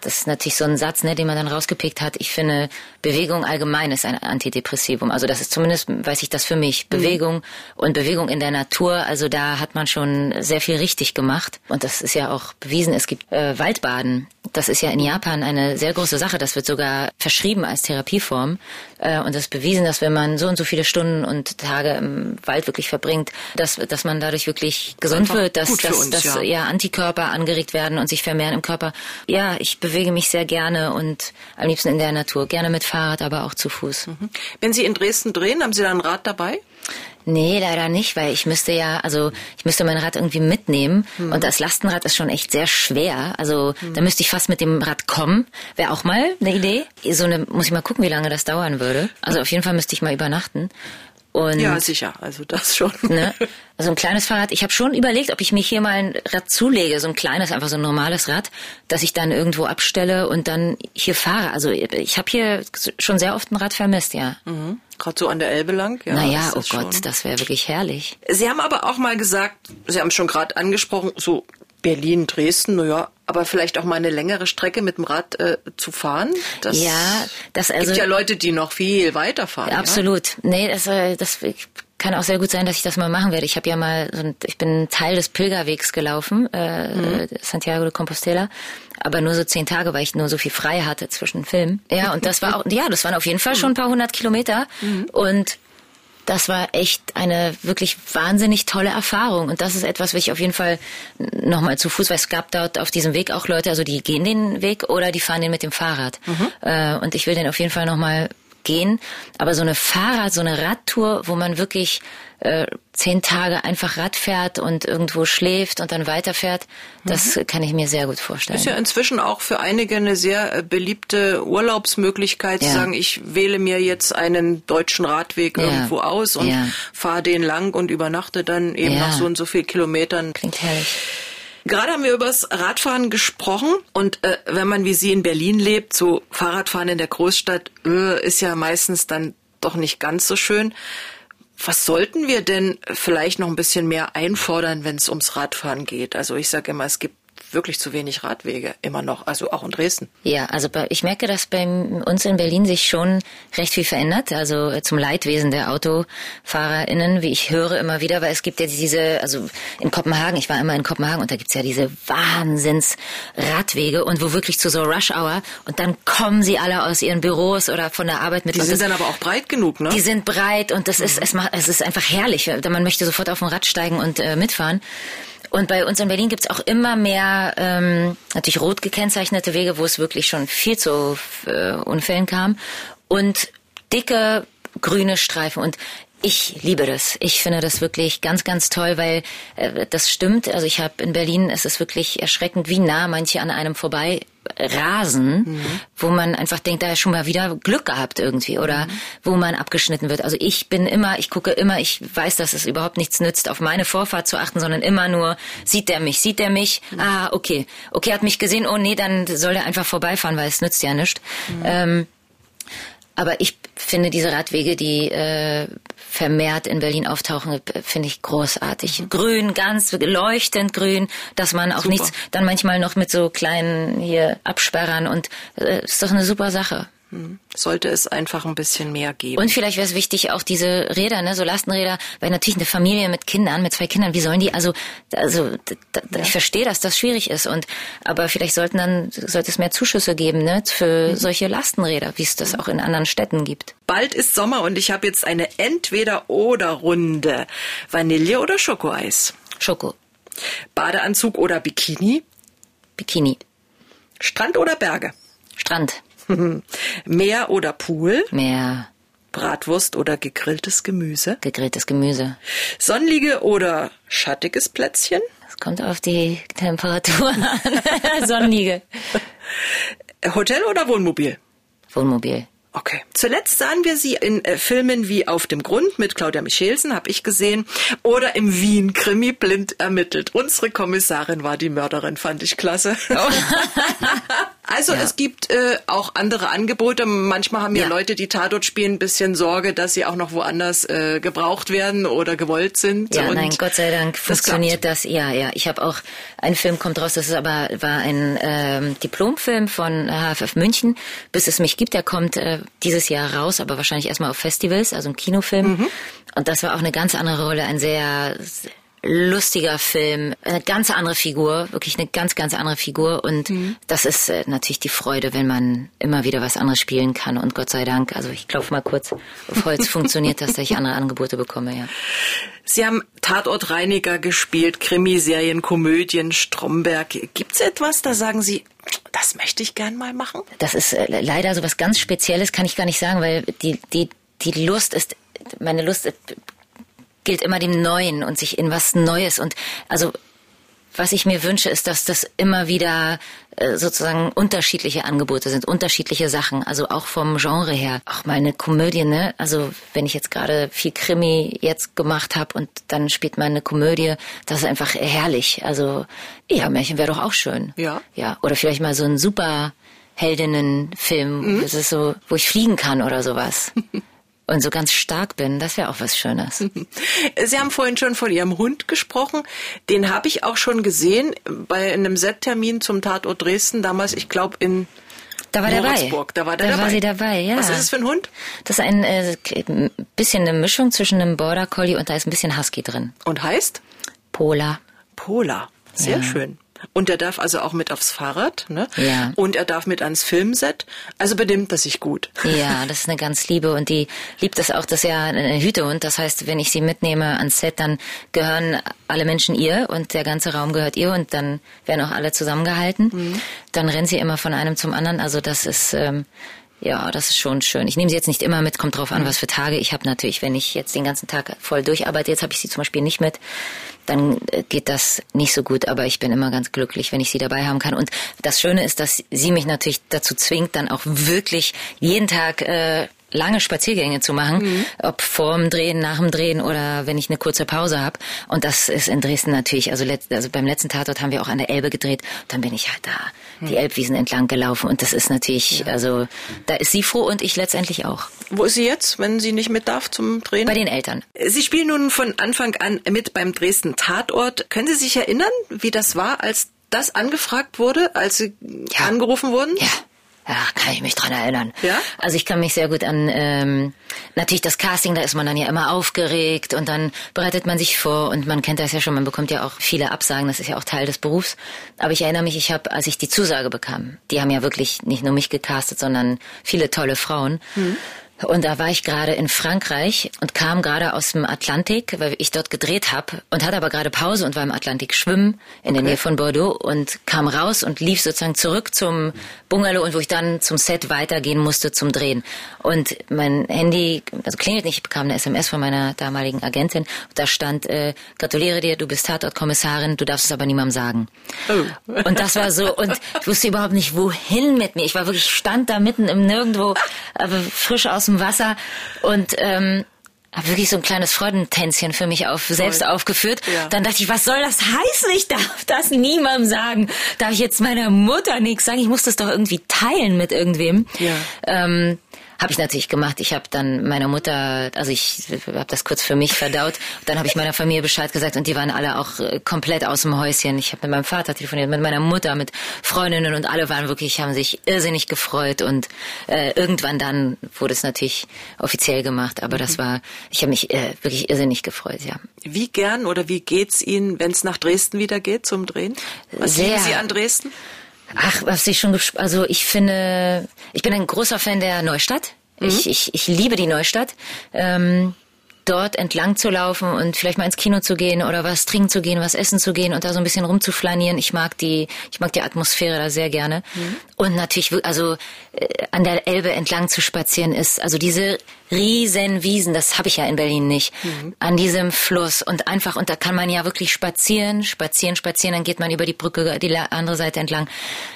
C: das ist natürlich so ein Satz, ne, den man dann rausgepickt hat. Ich finde, Bewegung allgemein ist ein Antidepressivum. Also das ist zumindest, weiß ich das für mich, mhm. Bewegung mhm. und Bewegung in der Natur. Also da hat man schon sehr viel richtig gemacht. Und das ist ja auch bewiesen. Es gibt äh, Waldbaden. Das ist ja in Japan eine sehr große Sache. Das wird sogar verschrieben als Therapieform. Äh, und das ist bewiesen, dass wenn man so und so viele Stunden und Tage im Wald wirklich verbringt, dass, dass man dadurch wirklich gesund wird, dass, dass, uns, dass ja. ja Antikörper angeregt werden und sich vermehren im Körper. Ja, ich bewege mich sehr gerne und am liebsten in der Natur. Gerne mit Fahrrad, aber auch zu Fuß. Mhm.
B: Wenn Sie in Dresden drehen, haben Sie da ein Rad dabei?
C: Nee, leider nicht, weil ich müsste ja, also ich müsste mein Rad irgendwie mitnehmen mhm. und das Lastenrad ist schon echt sehr schwer. Also mhm. da müsste ich fast mit dem Rad kommen. Wäre auch mal eine Idee. So eine, muss ich mal gucken, wie lange das dauern würde. Also auf jeden Fall müsste ich mal übernachten.
B: Und, ja, sicher, also das schon.
C: Ne? Also ein kleines Fahrrad. Ich habe schon überlegt, ob ich mir hier mal ein Rad zulege, so ein kleines, einfach so ein normales Rad, dass ich dann irgendwo abstelle und dann hier fahre. Also ich habe hier schon sehr oft ein Rad vermisst, ja.
B: Mhm. Gerade so an der Elbe lang?
C: Ja, naja, oh Gott, schon. das wäre wirklich herrlich.
B: Sie haben aber auch mal gesagt, Sie haben es schon gerade angesprochen, so Berlin, Dresden, naja, aber vielleicht auch mal eine längere Strecke mit dem Rad äh, zu fahren.
C: Das ja, das also,
B: gibt ja Leute, die noch viel weiter fahren.
C: Absolut.
B: Ja?
C: Nee, das, äh, das kann auch sehr gut sein, dass ich das mal machen werde. Ich habe ja mal, so ein, ich bin Teil des Pilgerwegs gelaufen, äh, mhm. Santiago de Compostela, aber nur so zehn Tage, weil ich nur so viel frei hatte zwischen Filmen. Ja, und das war auch, ja, das waren auf jeden Fall schon ein paar hundert Kilometer mhm. und das war echt eine wirklich wahnsinnig tolle Erfahrung. Und das ist etwas, was ich auf jeden Fall nochmal zu Fuß, weil es gab dort auf diesem Weg auch Leute, also die gehen den Weg oder die fahren den mit dem Fahrrad. Mhm. Äh, und ich will den auf jeden Fall nochmal gehen. Aber so eine Fahrrad, so eine Radtour, wo man wirklich äh, zehn Tage einfach Rad fährt und irgendwo schläft und dann weiterfährt, das mhm. kann ich mir sehr gut vorstellen.
B: Ist ja inzwischen auch für einige eine sehr äh, beliebte Urlaubsmöglichkeit, ja. zu sagen, ich wähle mir jetzt einen deutschen Radweg ja. irgendwo aus und ja. fahre den lang und übernachte dann eben nach so und so viel Kilometern.
C: Klingt herrlich.
B: Gerade haben wir über das Radfahren gesprochen und äh, wenn man wie Sie in Berlin lebt, so Fahrradfahren in der Großstadt äh, ist ja meistens dann doch nicht ganz so schön. Was sollten wir denn vielleicht noch ein bisschen mehr einfordern, wenn es ums Radfahren geht? Also ich sage immer, es gibt wirklich zu wenig Radwege immer noch, also auch in Dresden.
C: Ja, also ich merke, dass bei uns in Berlin sich schon recht viel verändert, also zum Leidwesen der AutofahrerInnen, wie ich höre immer wieder, weil es gibt ja diese, also in Kopenhagen, ich war immer in Kopenhagen und da gibt's ja diese Wahnsinns-Radwege und wo wirklich zu so Rush Hour und dann kommen sie alle aus ihren Büros oder von der Arbeit mit.
B: Die sind dann aber auch breit genug, ne?
C: Die sind breit und das mhm. ist, es macht, es ist einfach herrlich. Man möchte sofort auf ein Rad steigen und äh, mitfahren. Und bei uns in Berlin gibt's auch immer mehr ähm, natürlich rot gekennzeichnete Wege, wo es wirklich schon viel zu äh, Unfällen kam. Und dicke grüne Streifen. Und ich liebe das. Ich finde das wirklich ganz, ganz toll, weil äh, das stimmt. Also ich habe in Berlin, es ist wirklich erschreckend, wie nah manche an einem vorbei rasen, mhm. wo man einfach denkt, da ist schon mal wieder Glück gehabt irgendwie oder mhm. wo man abgeschnitten wird. Also ich bin immer, ich gucke immer, ich weiß, dass es überhaupt nichts nützt, auf meine Vorfahrt zu achten, sondern immer nur, sieht der mich, sieht der mich, mhm. ah, okay, okay, hat mich gesehen, oh nee, dann soll er einfach vorbeifahren, weil es nützt ja nichts. Mhm. Ähm, aber ich finde diese Radwege, die äh, vermehrt in Berlin auftauchen, finde ich großartig. Grün, ganz leuchtend grün, dass man auch super. nichts, dann manchmal noch mit so kleinen hier Absperrern und äh, ist doch eine super Sache.
B: Sollte es einfach ein bisschen mehr geben.
C: Und vielleicht wäre es wichtig, auch diese Räder, ne, so Lastenräder, weil natürlich eine Familie mit Kindern, mit zwei Kindern, wie sollen die, also, also ja. ich verstehe, dass das schwierig ist. Und aber vielleicht sollten dann sollte es mehr Zuschüsse geben, ne, für mhm. solche Lastenräder, wie es das auch in anderen Städten gibt.
B: Bald ist Sommer und ich habe jetzt eine Entweder-oder-Runde. Vanille oder Schokoeis?
C: Schoko.
B: Badeanzug oder Bikini?
C: Bikini.
B: Strand oder Berge?
C: Strand.
B: Meer oder Pool?
C: Meer.
B: Bratwurst oder gegrilltes Gemüse?
C: Gegrilltes Gemüse.
B: Sonnenliege oder schattiges Plätzchen?
C: Es kommt auf die Temperatur an. Sonnenliege.
B: Hotel oder Wohnmobil?
C: Wohnmobil.
B: Okay. Zuletzt sahen wir sie in äh, Filmen wie Auf dem Grund mit Claudia Michelsen, habe ich gesehen, oder im Wien-Krimi blind ermittelt. Unsere Kommissarin war die Mörderin, fand ich klasse. Oh. also ja. es gibt äh, auch andere Angebote. Manchmal haben ja, ja Leute, die Tatort spielen, ein bisschen Sorge, dass sie auch noch woanders äh, gebraucht werden oder gewollt sind.
C: Ja, nein, Gott sei Dank funktioniert das. das. Ja, ja. Ich habe auch, ein Film kommt raus, das ist aber war ein ähm, Diplomfilm von HFF München, bis es mich gibt. Der kommt äh, dieses Jahr raus, aber wahrscheinlich erstmal auf Festivals, also ein Kinofilm. Mhm. Und das war auch eine ganz andere Rolle, ein sehr lustiger Film, eine ganz andere Figur, wirklich eine ganz, ganz andere Figur. Und mhm. das ist äh, natürlich die Freude, wenn man immer wieder was anderes spielen kann. Und Gott sei Dank, also ich klopfe mal kurz auf Holz, funktioniert das, dass ich andere Angebote bekomme, ja.
B: Sie haben Tatortreiniger gespielt, Krimiserien, Komödien, Stromberg. Gibt's etwas, da sagen Sie, das möchte ich gern mal machen?
C: Das ist äh, leider so was ganz Spezielles, kann ich gar nicht sagen, weil die, die, die Lust ist, meine Lust gilt immer dem Neuen und sich in was Neues und also was ich mir wünsche, ist, dass das immer wieder äh, sozusagen unterschiedliche Angebote sind, unterschiedliche Sachen, also auch vom Genre her. Auch mal eine Komödie, ne? Also wenn ich jetzt gerade viel Krimi jetzt gemacht habe und dann spielt man eine Komödie, das ist einfach herrlich. Also ja, Märchen wäre doch auch schön.
B: Ja.
C: Ja. Oder vielleicht mal so ein super Heldinnenfilm, mhm. das ist so, wo ich fliegen kann oder sowas. und so ganz stark bin, das wäre auch was Schönes.
B: Sie haben vorhin schon von Ihrem Hund gesprochen. Den habe ich auch schon gesehen bei einem Set-Termin zum Tatort Dresden, damals, ich glaube, in
C: da war
B: Moritzburg.
C: dabei.
B: Da war der
C: da
B: dabei.
C: war sie dabei, ja.
B: Was ist es für ein Hund?
C: Das ist ein äh, bisschen eine Mischung zwischen einem Border Collie und da ist ein bisschen Husky drin.
B: Und heißt?
C: Pola.
B: Pola. Sehr ja. schön. Und er darf also auch mit aufs Fahrrad, ne?
C: Ja.
B: Und er darf mit ans Filmset. Also benimmt er sich gut.
C: Ja, das ist eine ganz Liebe und die liebt das auch, dass er ein Hütehund. Das heißt, wenn ich sie mitnehme ans Set, dann gehören alle Menschen ihr und der ganze Raum gehört ihr und dann werden auch alle zusammengehalten. Mhm. Dann rennt sie immer von einem zum anderen. Also das ist ähm, ja, das ist schon schön. Ich nehme sie jetzt nicht immer mit, kommt drauf an, was für Tage. Ich habe natürlich, wenn ich jetzt den ganzen Tag voll durcharbeite, jetzt habe ich sie zum Beispiel nicht mit, dann äh, geht das nicht so gut. Aber ich bin immer ganz glücklich, wenn ich sie dabei haben kann. Und das Schöne ist, dass sie mich natürlich dazu zwingt, dann auch wirklich jeden Tag äh, lange Spaziergänge zu machen, mhm. ob vorm Drehen, nach dem Drehen oder wenn ich eine kurze Pause habe. Und das ist in Dresden natürlich, also, letzt, also beim letzten Tatort haben wir auch an der Elbe gedreht. Dann bin ich halt da. Die Elbwiesen entlang gelaufen und das ist natürlich, ja. also da ist sie froh und ich letztendlich auch.
B: Wo ist sie jetzt, wenn sie nicht mit darf zum Drehen?
C: Bei den Eltern.
B: Sie spielen nun von Anfang an mit beim Dresden Tatort. Können Sie sich erinnern, wie das war, als das angefragt wurde, als Sie ja. angerufen wurden?
C: Ja. Ja, kann ich mich dran erinnern.
B: Ja?
C: Also ich kann mich sehr gut an ähm, natürlich das Casting, da ist man dann ja immer aufgeregt und dann bereitet man sich vor und man kennt das ja schon, man bekommt ja auch viele Absagen, das ist ja auch Teil des Berufs. Aber ich erinnere mich, ich habe, als ich die Zusage bekam, die haben ja wirklich nicht nur mich gecastet, sondern viele tolle Frauen. Mhm. Und da war ich gerade in Frankreich und kam gerade aus dem Atlantik, weil ich dort gedreht habe und hatte aber gerade Pause und war im Atlantik schwimmen in der Nähe von Bordeaux und kam raus und lief sozusagen zurück zum Bungalow und wo ich dann zum Set weitergehen musste zum Drehen. Und mein Handy, also klingelt nicht, ich bekam eine SMS von meiner damaligen Agentin. Da stand, äh, gratuliere dir, du bist Tatortkommissarin, du darfst es aber niemandem sagen. Oh. Und das war so, und ich wusste überhaupt nicht, wohin mit mir. Ich war wirklich, stand da mitten im Nirgendwo, aber frisch aus dem Wasser und ähm, habe wirklich so ein kleines Freudentänzchen für mich auf, selbst aufgeführt. Ja. Dann dachte ich, was soll das heißen? Ich darf das niemandem sagen. Darf ich jetzt meiner Mutter nichts sagen? Ich muss das doch irgendwie teilen mit irgendwem. Ja. Ähm, habe ich natürlich gemacht. Ich habe dann meiner Mutter, also ich habe das kurz für mich verdaut. Dann habe ich meiner Familie Bescheid gesagt und die waren alle auch äh, komplett aus dem Häuschen. Ich habe mit meinem Vater telefoniert, mit meiner Mutter, mit Freundinnen und alle waren wirklich, haben sich irrsinnig gefreut und äh, irgendwann dann wurde es natürlich offiziell gemacht. Aber mhm. das war, ich habe mich äh, wirklich irrsinnig gefreut, ja.
B: Wie gern oder wie geht's Ihnen, wenn es nach Dresden wieder geht zum Drehen? Was Sehr. lieben Sie an Dresden?
C: Ach, was ich schon, also ich finde, ich bin ein großer Fan der Neustadt. Mhm. Ich, ich, ich liebe die Neustadt. Ähm, dort entlang zu laufen und vielleicht mal ins Kino zu gehen oder was trinken zu gehen, was essen zu gehen und da so ein bisschen rumzuflanieren. Ich mag die, ich mag die Atmosphäre da sehr gerne. Mhm. Und natürlich, also äh, an der Elbe entlang zu spazieren ist, also diese riesen Wiesen, das habe ich ja in Berlin nicht, mhm. an diesem Fluss und einfach, und da kann man ja wirklich spazieren, spazieren, spazieren, dann geht man über die Brücke die andere Seite entlang.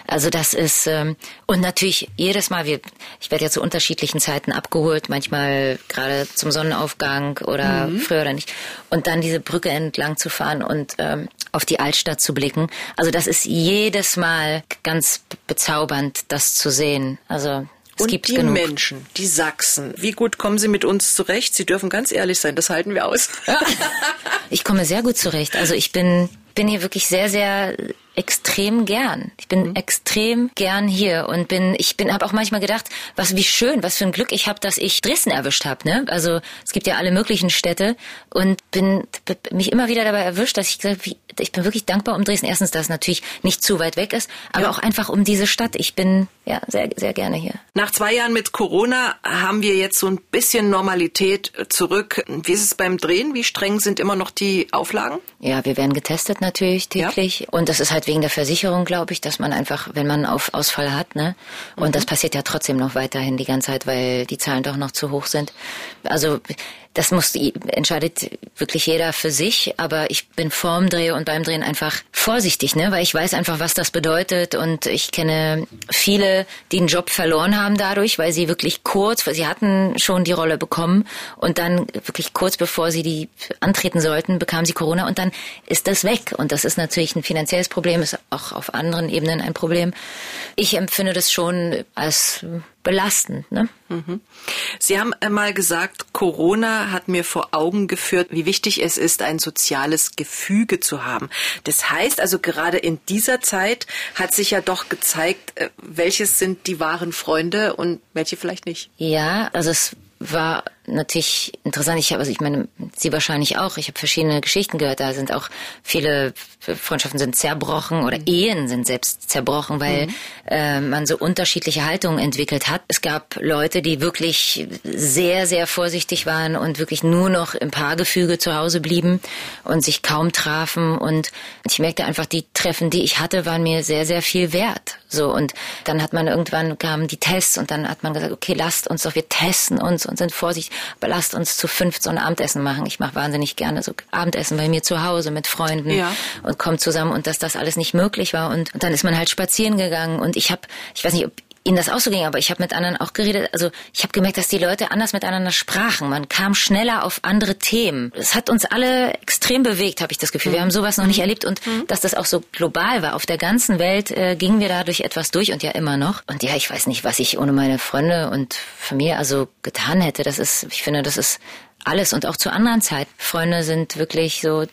C: Also das ist, ähm, und natürlich jedes Mal, wir, ich werde ja zu unterschiedlichen Zeiten abgeholt, manchmal gerade zum Sonnenaufgang oder mhm. früher oder nicht, und dann diese Brücke entlang zu fahren und ähm, auf die Altstadt zu blicken. Also das ist jedes Mal ganz bezaubernd, das zu sehen. Also es
B: und
C: gibt
B: die
C: genug.
B: Menschen, die Sachsen, wie gut kommen sie mit uns zurecht? Sie dürfen ganz ehrlich sein, das halten wir aus.
C: ich komme sehr gut zurecht. Also ich bin, bin hier wirklich sehr, sehr extrem gern. Ich bin mhm. extrem gern hier und bin ich bin habe auch manchmal gedacht, was wie schön, was für ein Glück ich habe, dass ich Dresden erwischt habe, ne? Also es gibt ja alle möglichen Städte und bin mich immer wieder dabei erwischt, dass ich gesagt, wie, ich bin wirklich dankbar um Dresden. Erstens, dass es natürlich nicht zu weit weg ist, aber ja. auch einfach um diese Stadt. Ich bin ja sehr sehr gerne hier.
B: Nach zwei Jahren mit Corona haben wir jetzt so ein bisschen Normalität zurück. Wie ist es beim Drehen? Wie streng sind immer noch die Auflagen?
C: Ja, wir werden getestet natürlich täglich ja. und das ist halt halt wegen der Versicherung, glaube ich, dass man einfach, wenn man auf Ausfall hat, ne? Und mhm. das passiert ja trotzdem noch weiterhin die ganze Zeit, weil die Zahlen doch noch zu hoch sind. Also das muss entscheidet wirklich jeder für sich, aber ich bin vorm Dreh und beim Drehen einfach vorsichtig, ne, weil ich weiß einfach, was das bedeutet und ich kenne viele, die einen Job verloren haben dadurch, weil sie wirklich kurz, weil sie hatten schon die Rolle bekommen und dann wirklich kurz bevor sie die antreten sollten, bekamen sie Corona und dann ist das weg und das ist natürlich ein finanzielles Problem, ist auch auf anderen Ebenen ein Problem. Ich empfinde das schon als belastend. Ne?
B: Mhm. Sie haben einmal gesagt, Corona hat mir vor Augen geführt, wie wichtig es ist, ein soziales Gefüge zu haben. Das heißt also, gerade in dieser Zeit hat sich ja doch gezeigt, äh, welches sind die wahren Freunde und welche vielleicht nicht.
C: Ja, also es war natürlich interessant. Ich habe, also ich meine, Sie wahrscheinlich auch. Ich habe verschiedene Geschichten gehört. Da sind auch viele Freundschaften sind zerbrochen oder mhm. Ehen sind selbst zerbrochen, weil mhm. äh, man so unterschiedliche Haltungen entwickelt hat. Es gab Leute, die wirklich sehr, sehr vorsichtig waren und wirklich nur noch im Paargefüge zu Hause blieben und sich kaum trafen. Und ich merkte einfach, die Treffen, die ich hatte, waren mir sehr, sehr viel wert. So und dann hat man irgendwann kamen die Tests und dann hat man gesagt, okay, lasst uns doch, wir testen uns und sind vorsichtig aber lasst uns zu fünf so ein Abendessen machen. Ich mache wahnsinnig gerne so Abendessen bei mir zu Hause mit Freunden ja. und kommt zusammen und dass das alles nicht möglich war und, und dann ist man halt spazieren gegangen und ich habe, ich weiß nicht, ob Ihnen das auch so ging, aber ich habe mit anderen auch geredet. Also ich habe gemerkt, dass die Leute anders miteinander sprachen. Man kam schneller auf andere Themen. Es hat uns alle extrem bewegt, habe ich das Gefühl. Wir haben sowas noch nicht erlebt und mhm. dass das auch so global war. Auf der ganzen Welt äh, gingen wir dadurch etwas durch und ja immer noch. Und ja, ich weiß nicht, was ich ohne meine Freunde und Familie also getan hätte. Das ist, ich finde, das ist alles und auch zu anderen Zeiten. Freunde sind wirklich so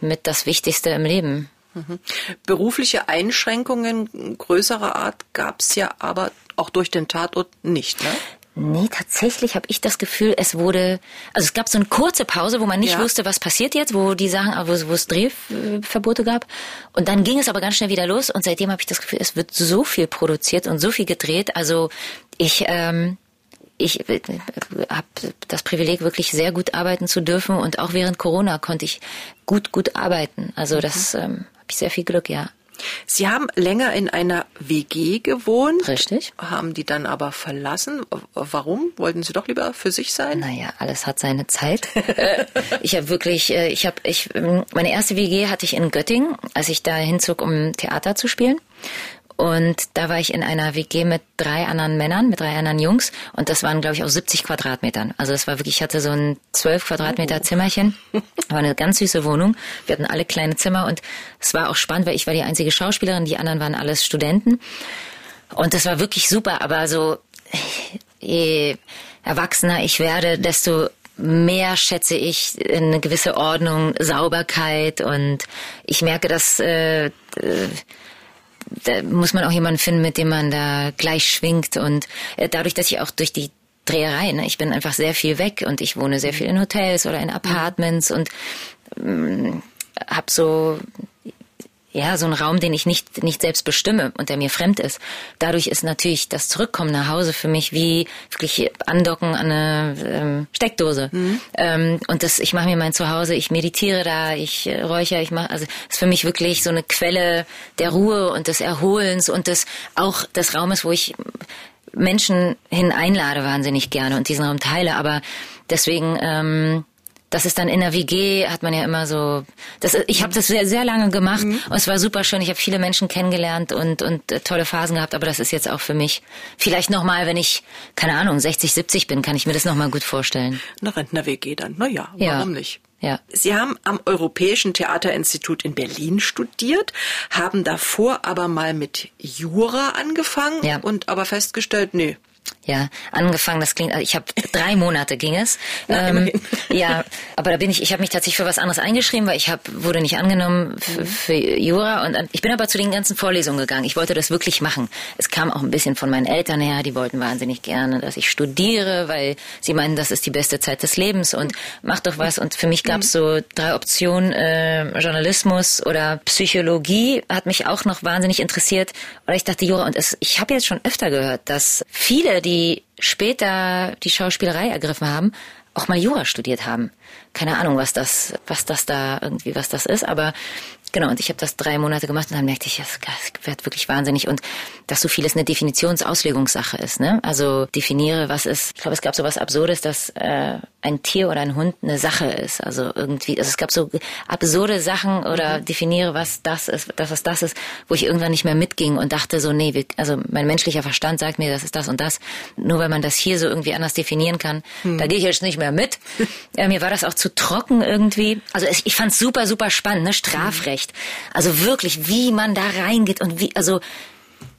C: mit das Wichtigste im Leben.
B: Mhm. Berufliche Einschränkungen größerer Art gab es ja aber auch durch den Tatort nicht, ne?
C: Nee, tatsächlich habe ich das Gefühl, es wurde, also es gab so eine kurze Pause, wo man nicht ja. wusste, was passiert jetzt, wo die Sachen, wo, wo es Drehverbote gab. Und dann ging es aber ganz schnell wieder los und seitdem habe ich das Gefühl, es wird so viel produziert und so viel gedreht. Also ich, ähm, ich äh, habe das Privileg, wirklich sehr gut arbeiten zu dürfen und auch während Corona konnte ich gut, gut arbeiten. Also das mhm. ähm, habe ich sehr viel Glück, ja.
B: Sie haben länger in einer WG gewohnt.
C: Richtig.
B: Haben die dann aber verlassen. Warum? Wollten Sie doch lieber für sich sein?
C: Naja, alles hat seine Zeit. ich habe wirklich, äh, ich habe, ich, meine erste WG hatte ich in Göttingen, als ich da hinzog, um Theater zu spielen. Und da war ich in einer WG mit drei anderen Männern, mit drei anderen Jungs. Und das waren, glaube ich, auch 70 Quadratmetern. Also das war wirklich, ich hatte so ein 12 Quadratmeter Zimmerchen. War eine ganz süße Wohnung. Wir hatten alle kleine Zimmer und es war auch spannend, weil ich war die einzige Schauspielerin, die anderen waren alles Studenten. Und das war wirklich super, aber so, je erwachsener ich werde, desto mehr schätze ich eine gewisse Ordnung, Sauberkeit und ich merke, dass äh, da muss man auch jemanden finden, mit dem man da gleich schwingt. Und äh, dadurch, dass ich auch durch die Dreherei, ne, ich bin einfach sehr viel weg und ich wohne sehr viel in Hotels oder in Apartments und ähm, habe so ja, so ein Raum, den ich nicht, nicht selbst bestimme und der mir fremd ist. Dadurch ist natürlich das Zurückkommen nach Hause für mich wie wirklich andocken an eine ähm, Steckdose. Mhm. Ähm, und das, ich mache mir mein Zuhause, ich meditiere da, ich äh, räuchere, ich mache, also ist für mich wirklich so eine Quelle der Ruhe und des Erholens und des auch des Raumes, wo ich Menschen hin einlade wahnsinnig gerne und diesen Raum teile. Aber deswegen ähm, das ist dann in der WG, hat man ja immer so. Das, ich habe das sehr, sehr lange gemacht mhm. und es war super schön. Ich habe viele Menschen kennengelernt und, und äh, tolle Phasen gehabt, aber das ist jetzt auch für mich vielleicht nochmal, wenn ich, keine Ahnung, 60, 70 bin, kann ich mir das nochmal gut vorstellen.
B: Eine Rentner-WG dann. Naja, warum
C: ja.
B: nicht?
C: Ja.
B: Sie haben am Europäischen Theaterinstitut in Berlin studiert, haben davor aber mal mit Jura angefangen
C: ja.
B: und aber festgestellt, nee,
C: ja, angefangen, das klingt, also ich habe drei Monate ging es. ähm, ja, aber da bin ich, ich habe mich tatsächlich für was anderes eingeschrieben, weil ich hab, wurde nicht angenommen für, für Jura und ich bin aber zu den ganzen Vorlesungen gegangen. Ich wollte das wirklich machen. Es kam auch ein bisschen von meinen Eltern her, die wollten wahnsinnig gerne, dass ich studiere, weil sie meinen, das ist die beste Zeit des Lebens und mach doch was. Und für mich gab es so drei Optionen, äh, Journalismus oder Psychologie hat mich auch noch wahnsinnig interessiert. Oder ich dachte Jura und es, ich habe jetzt schon öfter gehört, dass viele, die später die Schauspielerei ergriffen haben, auch mal Jura studiert haben. Keine Ahnung, was das, was das da irgendwie, was das ist, aber Genau, und ich habe das drei Monate gemacht und dann merkte ich, es wird wirklich wahnsinnig und dass so vieles eine Definitionsauslegungssache ist. Ne? Also definiere, was ist. Ich glaube, es gab so was Absurdes, dass äh, ein Tier oder ein Hund eine Sache ist. Also irgendwie, also es gab so absurde Sachen oder mhm. definiere, was das ist, dass es das ist, wo ich irgendwann nicht mehr mitging und dachte so, nee, wir, also mein menschlicher Verstand sagt mir, das ist das und das. Nur weil man das hier so irgendwie anders definieren kann, mhm. da gehe ich jetzt nicht mehr mit. äh, mir war das auch zu trocken irgendwie. Also ich, ich fand es super, super spannend, ne? Strafrecht. Recht. Also wirklich, wie man da reingeht und wie, also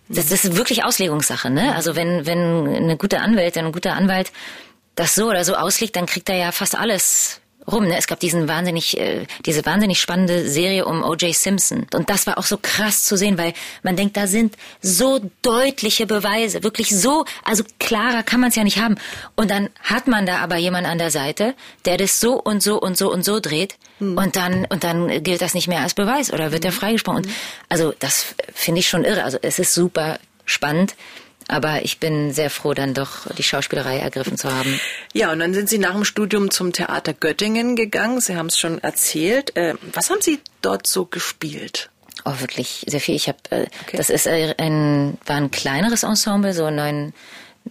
C: das, das ist wirklich Auslegungssache, ne? Also wenn, wenn eine gute Anwältin, ein guter Anwalt das so oder so auslegt, dann kriegt er ja fast alles rum. Ne? Es gab diesen wahnsinnig, äh, diese wahnsinnig spannende Serie um O.J. Simpson. Und das war auch so krass zu sehen, weil man denkt, da sind so deutliche Beweise, wirklich so, also klarer kann man es ja nicht haben. Und dann hat man da aber jemand an der Seite, der das so und so und so und so dreht. Hm. Und dann, und dann gilt das nicht mehr als Beweis oder wird hm. er freigesprochen. Und also das finde ich schon irre. Also es ist super spannend. Aber ich bin sehr froh, dann doch die Schauspielerei ergriffen zu haben.
B: Ja, und dann sind Sie nach dem Studium zum Theater Göttingen gegangen. Sie haben es schon erzählt. Äh, was haben Sie dort so gespielt?
C: Oh, wirklich sehr viel. Ich habe, äh, okay. das ist ein, war ein kleineres Ensemble, so ein neun,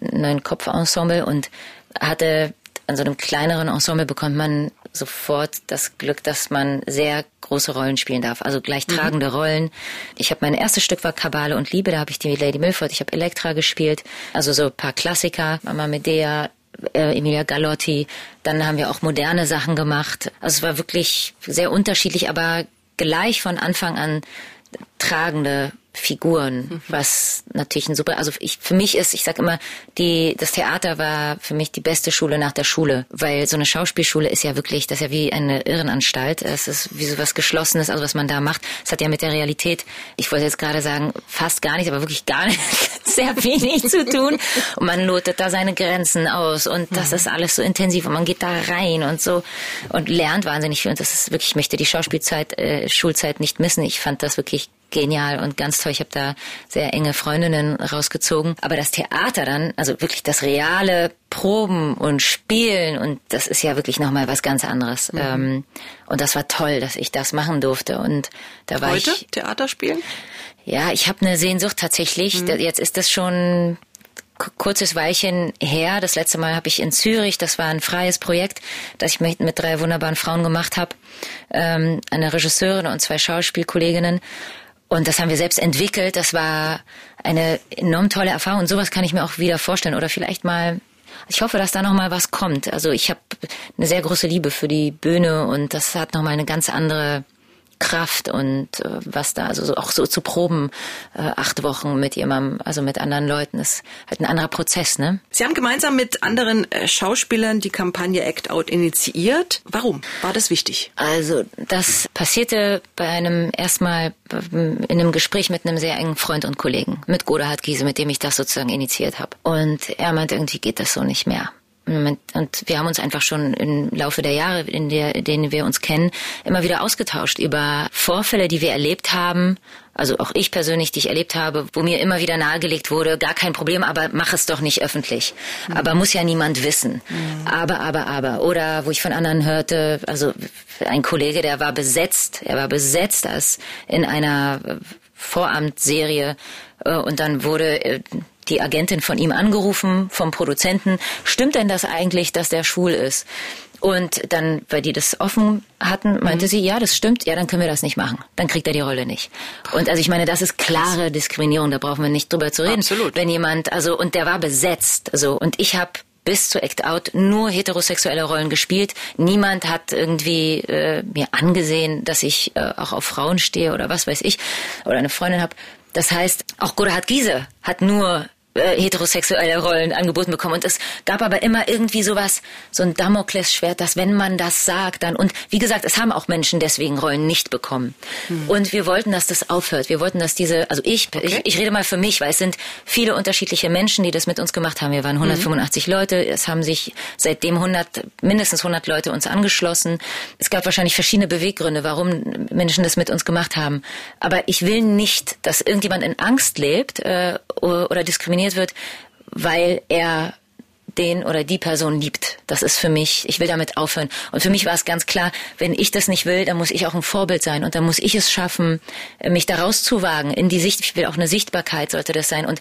C: neun Kopf-Ensemble und hatte an so einem kleineren Ensemble bekommt man sofort das Glück, dass man sehr große Rollen spielen darf, also gleich mhm. tragende mhm. Rollen. Ich habe mein erstes Stück war Kabale und Liebe, da habe ich die Lady Milford, ich habe Elektra gespielt, also so ein paar Klassiker, Mama Medea, äh, Emilia Galotti. Dann haben wir auch moderne Sachen gemacht. Also es war wirklich sehr unterschiedlich, aber gleich von Anfang an tragende Figuren, mhm. was natürlich ein super, also ich, für mich ist, ich sag immer, die, das Theater war für mich die beste Schule nach der Schule, weil so eine Schauspielschule ist ja wirklich, das ist ja wie eine Irrenanstalt, es ist wie so was Geschlossenes, also was man da macht, es hat ja mit der Realität, ich wollte jetzt gerade sagen, fast gar nicht, aber wirklich gar nicht, sehr wenig zu tun und man lotet da seine Grenzen aus und das mhm. ist alles so intensiv und man geht da rein und so und lernt wahnsinnig viel und das ist wirklich, ich möchte die Schauspielzeit, äh, Schulzeit nicht missen, ich fand das wirklich genial und ganz toll. Ich habe da sehr enge Freundinnen rausgezogen. Aber das Theater dann, also wirklich das reale Proben und Spielen und das ist ja wirklich nochmal was ganz anderes. Mhm. Ähm, und das war toll, dass ich das machen durfte. Und da war
B: Heute
C: ich.
B: Theater spielen?
C: Ja, ich habe eine Sehnsucht tatsächlich. Mhm. Jetzt ist das schon kurzes Weilchen her. Das letzte Mal habe ich in Zürich, das war ein freies Projekt, das ich mit, mit drei wunderbaren Frauen gemacht habe. Ähm, eine Regisseurin und zwei Schauspielkolleginnen. Und das haben wir selbst entwickelt. Das war eine enorm tolle Erfahrung. Und sowas kann ich mir auch wieder vorstellen. Oder vielleicht mal ich hoffe, dass da noch mal was kommt. Also ich habe eine sehr große Liebe für die Bühne und das hat noch mal eine ganz andere Kraft und äh, was da, also so, auch so zu proben, äh, acht Wochen mit jemandem, also mit anderen Leuten, ist halt ein anderer Prozess, ne?
B: Sie haben gemeinsam mit anderen äh, Schauspielern die Kampagne Act Out initiiert. Warum? War das wichtig?
C: Also das passierte bei einem erstmal in einem Gespräch mit einem sehr engen Freund und Kollegen, mit Godehard Giese, mit dem ich das sozusagen initiiert habe. Und er meinte, irgendwie geht das so nicht mehr. Und wir haben uns einfach schon im Laufe der Jahre, in, der, denen wir uns kennen, immer wieder ausgetauscht über Vorfälle, die wir erlebt haben. Also auch ich persönlich, die ich erlebt habe, wo mir immer wieder nahegelegt wurde, gar kein Problem, aber mach es doch nicht öffentlich. Mhm. Aber muss ja niemand wissen. Mhm. Aber, aber, aber. Oder wo ich von anderen hörte, also ein Kollege, der war besetzt, er war besetzt als in einer Voramtserie äh, und dann wurde äh, die Agentin von ihm angerufen, vom Produzenten, stimmt denn das eigentlich, dass der schwul ist? Und dann, weil die das offen hatten, meinte mhm. sie, ja, das stimmt, ja, dann können wir das nicht machen. Dann kriegt er die Rolle nicht. Und also ich meine, das ist klare Diskriminierung, da brauchen wir nicht drüber zu reden.
B: Absolut.
C: Wenn jemand, also, und der war besetzt, also, und ich habe bis zu Act Out nur heterosexuelle Rollen gespielt. Niemand hat irgendwie äh, mir angesehen, dass ich äh, auch auf Frauen stehe oder was weiß ich oder eine Freundin habe. Das heißt, auch Godehard Giese hat nur äh, heterosexuelle Rollen angeboten bekommen. Und es gab aber immer irgendwie sowas, so ein Damoklesschwert, dass wenn man das sagt, dann, und wie gesagt, es haben auch Menschen deswegen Rollen nicht bekommen. Hm. Und wir wollten, dass das aufhört. Wir wollten, dass diese, also ich, okay. ich, ich rede mal für mich, weil es sind viele unterschiedliche Menschen, die das mit uns gemacht haben. Wir waren 185 mhm. Leute. Es haben sich seitdem 100, mindestens 100 Leute uns angeschlossen. Es gab wahrscheinlich verschiedene Beweggründe, warum Menschen das mit uns gemacht haben. Aber ich will nicht, dass irgendjemand in Angst lebt äh, oder diskriminiert wird, weil er den oder die Person liebt. Das ist für mich, ich will damit aufhören. Und für mich war es ganz klar, wenn ich das nicht will, dann muss ich auch ein Vorbild sein und dann muss ich es schaffen, mich daraus zu wagen in die Sicht. Ich will auch eine Sichtbarkeit sollte das sein. Und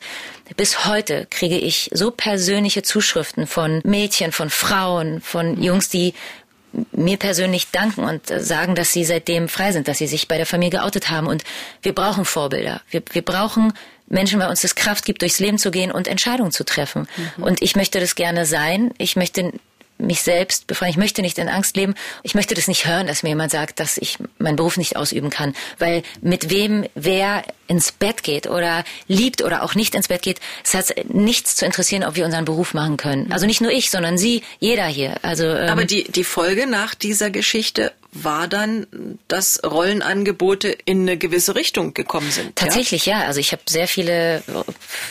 C: bis heute kriege ich so persönliche Zuschriften von Mädchen, von Frauen, von Jungs, die mir persönlich danken und sagen, dass sie seitdem frei sind, dass sie sich bei der Familie geoutet haben. Und wir brauchen Vorbilder. Wir, wir brauchen Menschen, weil uns das Kraft gibt, durchs Leben zu gehen und Entscheidungen zu treffen. Mhm. Und ich möchte das gerne sein. Ich möchte mich selbst befreien. Ich möchte nicht in Angst leben. Ich möchte das nicht hören, dass mir jemand sagt, dass ich meinen Beruf nicht ausüben kann. Weil mit wem wer ins Bett geht oder liebt oder auch nicht ins Bett geht, es hat nichts zu interessieren, ob wir unseren Beruf machen können. Also nicht nur ich, sondern Sie, jeder hier. Also
B: ähm, aber die die Folge nach dieser Geschichte war dann, dass Rollenangebote in eine gewisse Richtung gekommen sind.
C: Tatsächlich, ja. ja. Also ich habe sehr viele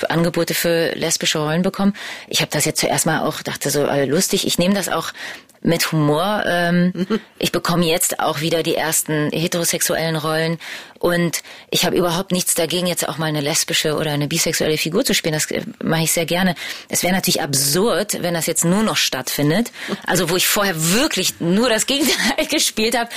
C: Angebote für lesbische Rollen bekommen. Ich habe das jetzt zuerst mal auch, dachte so, äh, lustig. Ich nehme das auch mit Humor. Ähm. Ich bekomme jetzt auch wieder die ersten heterosexuellen Rollen und ich habe überhaupt nichts dagegen, jetzt auch mal eine lesbische oder eine bisexuelle Figur zu spielen. Das äh, mache ich sehr gerne. Es wäre natürlich absurd, wenn das jetzt nur noch stattfindet. Also wo ich vorher wirklich nur das Gegenteil gespielt habe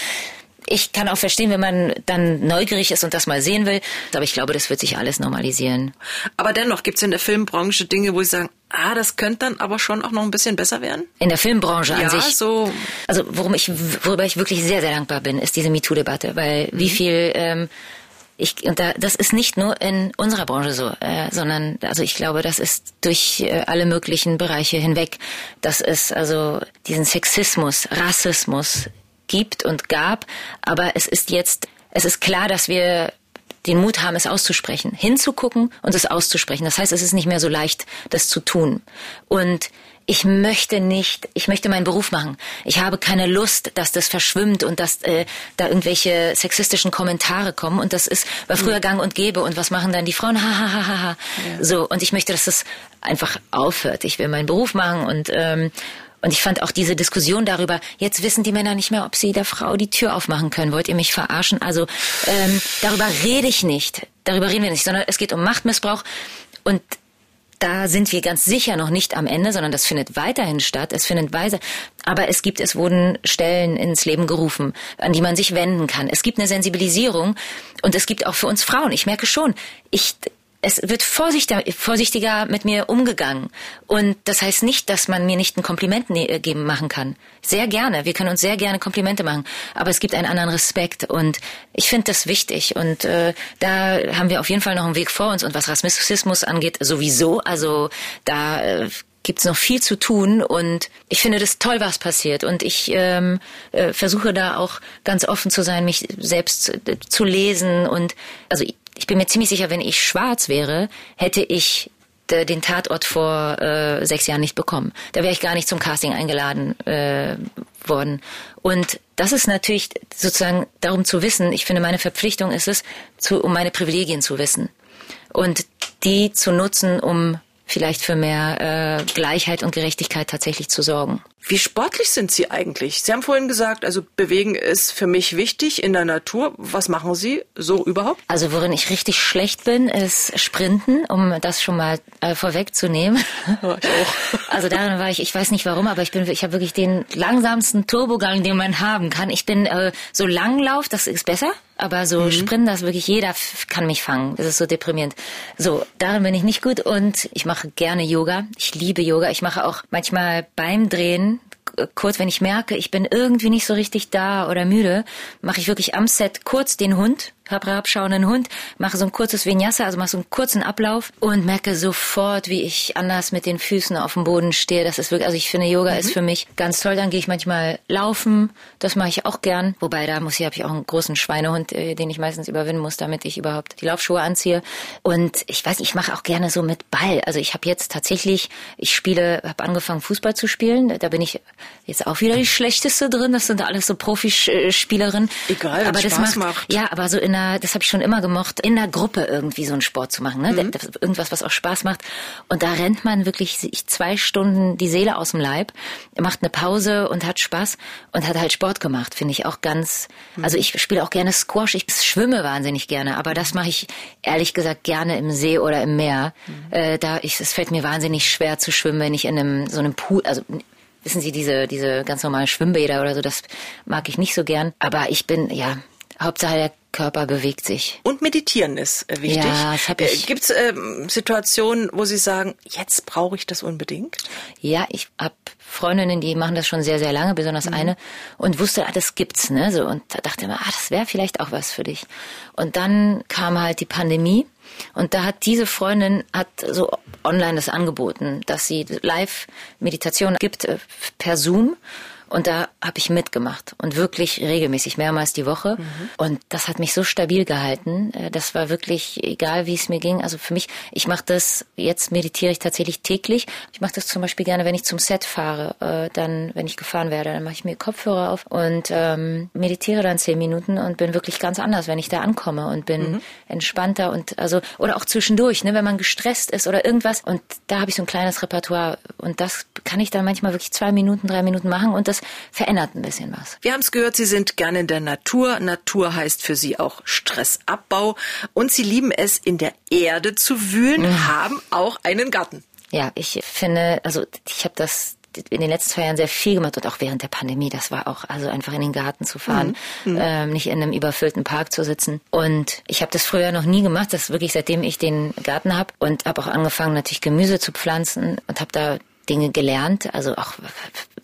C: ich kann auch verstehen, wenn man dann neugierig ist und das mal sehen will. Aber ich glaube, das wird sich alles normalisieren.
B: Aber dennoch gibt es in der Filmbranche Dinge, wo Sie sagen, ah, das könnte dann aber schon auch noch ein bisschen besser werden?
C: In der Filmbranche
B: ja,
C: an sich.
B: so.
C: Also worum ich, worüber ich wirklich sehr, sehr dankbar bin, ist diese MeToo-Debatte. Weil mhm. wie viel... Ähm, ich, und da, das ist nicht nur in unserer Branche so, äh, sondern also ich glaube, das ist durch äh, alle möglichen Bereiche hinweg, dass es also diesen Sexismus, Rassismus gibt und gab, aber es ist jetzt, es ist klar, dass wir den Mut haben, es auszusprechen, hinzugucken und es auszusprechen. Das heißt, es ist nicht mehr so leicht, das zu tun. Und ich möchte nicht, ich möchte meinen Beruf machen. Ich habe keine Lust, dass das verschwimmt und dass äh, da irgendwelche sexistischen Kommentare kommen. Und das ist war früher gang und gäbe. Und was machen dann die Frauen? Ha, ha, ha, ha, ha. Ja. So, und ich möchte, dass das einfach aufhört. Ich will meinen Beruf machen und ähm, und ich fand auch diese Diskussion darüber, jetzt wissen die Männer nicht mehr, ob sie der Frau die Tür aufmachen können. Wollt ihr mich verarschen? Also ähm, darüber rede ich nicht. Darüber reden wir nicht, sondern es geht um Machtmissbrauch. Und da sind wir ganz sicher noch nicht am Ende, sondern das findet weiterhin statt. Es findet weise, aber es gibt, es wurden Stellen ins Leben gerufen, an die man sich wenden kann. Es gibt eine Sensibilisierung und es gibt auch für uns Frauen. Ich merke schon, ich es wird vorsichtiger, vorsichtiger mit mir umgegangen. Und das heißt nicht, dass man mir nicht ein Kompliment ne-, äh, geben machen kann. Sehr gerne. Wir können uns sehr gerne Komplimente machen. Aber es gibt einen anderen Respekt. Und ich finde das wichtig. Und äh, da haben wir auf jeden Fall noch einen Weg vor uns. Und was Rassismus angeht, sowieso. Also da äh, gibt's noch viel zu tun und ich finde das toll, was passiert und ich ähm, äh, versuche da auch ganz offen zu sein, mich selbst äh, zu lesen und also ich bin mir ziemlich sicher, wenn ich schwarz wäre, hätte ich den Tatort vor äh, sechs Jahren nicht bekommen. Da wäre ich gar nicht zum Casting eingeladen äh, worden. Und das ist natürlich sozusagen darum zu wissen, ich finde, meine Verpflichtung ist es, zu, um meine Privilegien zu wissen. Und die zu nutzen, um vielleicht für mehr äh, Gleichheit und Gerechtigkeit tatsächlich zu sorgen.
B: Wie sportlich sind Sie eigentlich? Sie haben vorhin gesagt, also bewegen ist für mich wichtig in der Natur. Was machen Sie so überhaupt?
C: Also worin ich richtig schlecht bin, ist Sprinten, um das schon mal äh, vorwegzunehmen. Ja, ich auch. Also daran war ich, ich weiß nicht warum, aber ich bin, ich habe wirklich den langsamsten Turbogang, den man haben kann. Ich bin äh, so Langlauf, das ist besser. Aber so mhm. Sprinten, das wirklich jeder kann mich fangen. Das ist so deprimierend. So, darin bin ich nicht gut und ich mache gerne Yoga. Ich liebe Yoga. Ich mache auch manchmal beim Drehen kurz, wenn ich merke, ich bin irgendwie nicht so richtig da oder müde, mache ich wirklich am Set kurz den Hund hab herabschauenden Hund, mache so ein kurzes Vinyasa, also mache so einen kurzen Ablauf und merke sofort, wie ich anders mit den Füßen auf dem Boden stehe. Das ist wirklich, also ich finde, Yoga mhm. ist für mich ganz toll. Dann gehe ich manchmal laufen, das mache ich auch gern. Wobei da muss ich, habe ich auch einen großen Schweinehund, äh, den ich meistens überwinden muss, damit ich überhaupt die Laufschuhe anziehe. Und ich weiß, ich mache auch gerne so mit Ball. Also ich habe jetzt tatsächlich, ich spiele, habe angefangen Fußball zu spielen. Da bin ich jetzt auch wieder die schlechteste drin. Das sind alles so Profispielerinnen.
B: Egal, aber das Spaß macht. macht.
C: Ja, aber so in einer, das habe ich schon immer gemocht, in einer Gruppe irgendwie so einen Sport zu machen. Ne? Mhm. Irgendwas, was auch Spaß macht. Und da rennt man wirklich zwei Stunden die Seele aus dem Leib, macht eine Pause und hat Spaß und hat halt Sport gemacht, finde ich auch ganz. Mhm. Also ich spiele auch gerne Squash, ich schwimme wahnsinnig gerne, aber das mache ich ehrlich gesagt gerne im See oder im Meer. Mhm. Äh, da ich, es fällt mir wahnsinnig schwer zu schwimmen, wenn ich in einem so einem Pool, also wissen Sie, diese, diese ganz normalen Schwimmbäder oder so, das mag ich nicht so gern. Aber ich bin, ja, Hauptsache der Körper bewegt sich.
B: Und meditieren ist äh, wichtig.
C: Ja, das hab ich.
B: Äh, Gibt es ähm, Situationen, wo Sie sagen, jetzt brauche ich das unbedingt?
C: Ja, ich habe Freundinnen, die machen das schon sehr, sehr lange, besonders mhm. eine, und wusste, ah, das gibt's, ne? So, und da dachte ich mir, ah, das wäre vielleicht auch was für dich. Und dann kam halt die Pandemie. Und da hat diese Freundin hat so online das angeboten, dass sie Live-Meditation gibt äh, per Zoom. Und da habe ich mitgemacht und wirklich regelmäßig, mehrmals die Woche. Mhm. Und das hat mich so stabil gehalten. Äh, das war wirklich egal, wie es mir ging. Also für mich, ich mache das, jetzt meditiere ich tatsächlich täglich. Ich mache das zum Beispiel gerne, wenn ich zum Set fahre. Äh, dann, wenn ich gefahren werde, dann mache ich mir Kopfhörer auf und ähm, meditiere dann zehn Minuten und bin wirklich ganz anders, wenn ich da ankomme und bin mhm. entspannter und also oder auch zwischendurch, ne, wenn man gestresst ist oder irgendwas. Und da habe ich so ein kleines Repertoire und das kann ich dann manchmal wirklich zwei Minuten, drei Minuten machen und das das verändert ein bisschen was.
B: Wir haben es gehört, Sie sind gerne in der Natur. Natur heißt für Sie auch Stressabbau. Und Sie lieben es, in der Erde zu wühlen, mhm. haben auch einen Garten.
C: Ja, ich finde, also ich habe das in den letzten zwei Jahren sehr viel gemacht und auch während der Pandemie. Das war auch also einfach in den Garten zu fahren, mhm. mhm. ähm, nicht in einem überfüllten Park zu sitzen. Und ich habe das früher noch nie gemacht. Das ist wirklich seitdem ich den Garten habe und habe auch angefangen natürlich Gemüse zu pflanzen und habe da Dinge gelernt. Also auch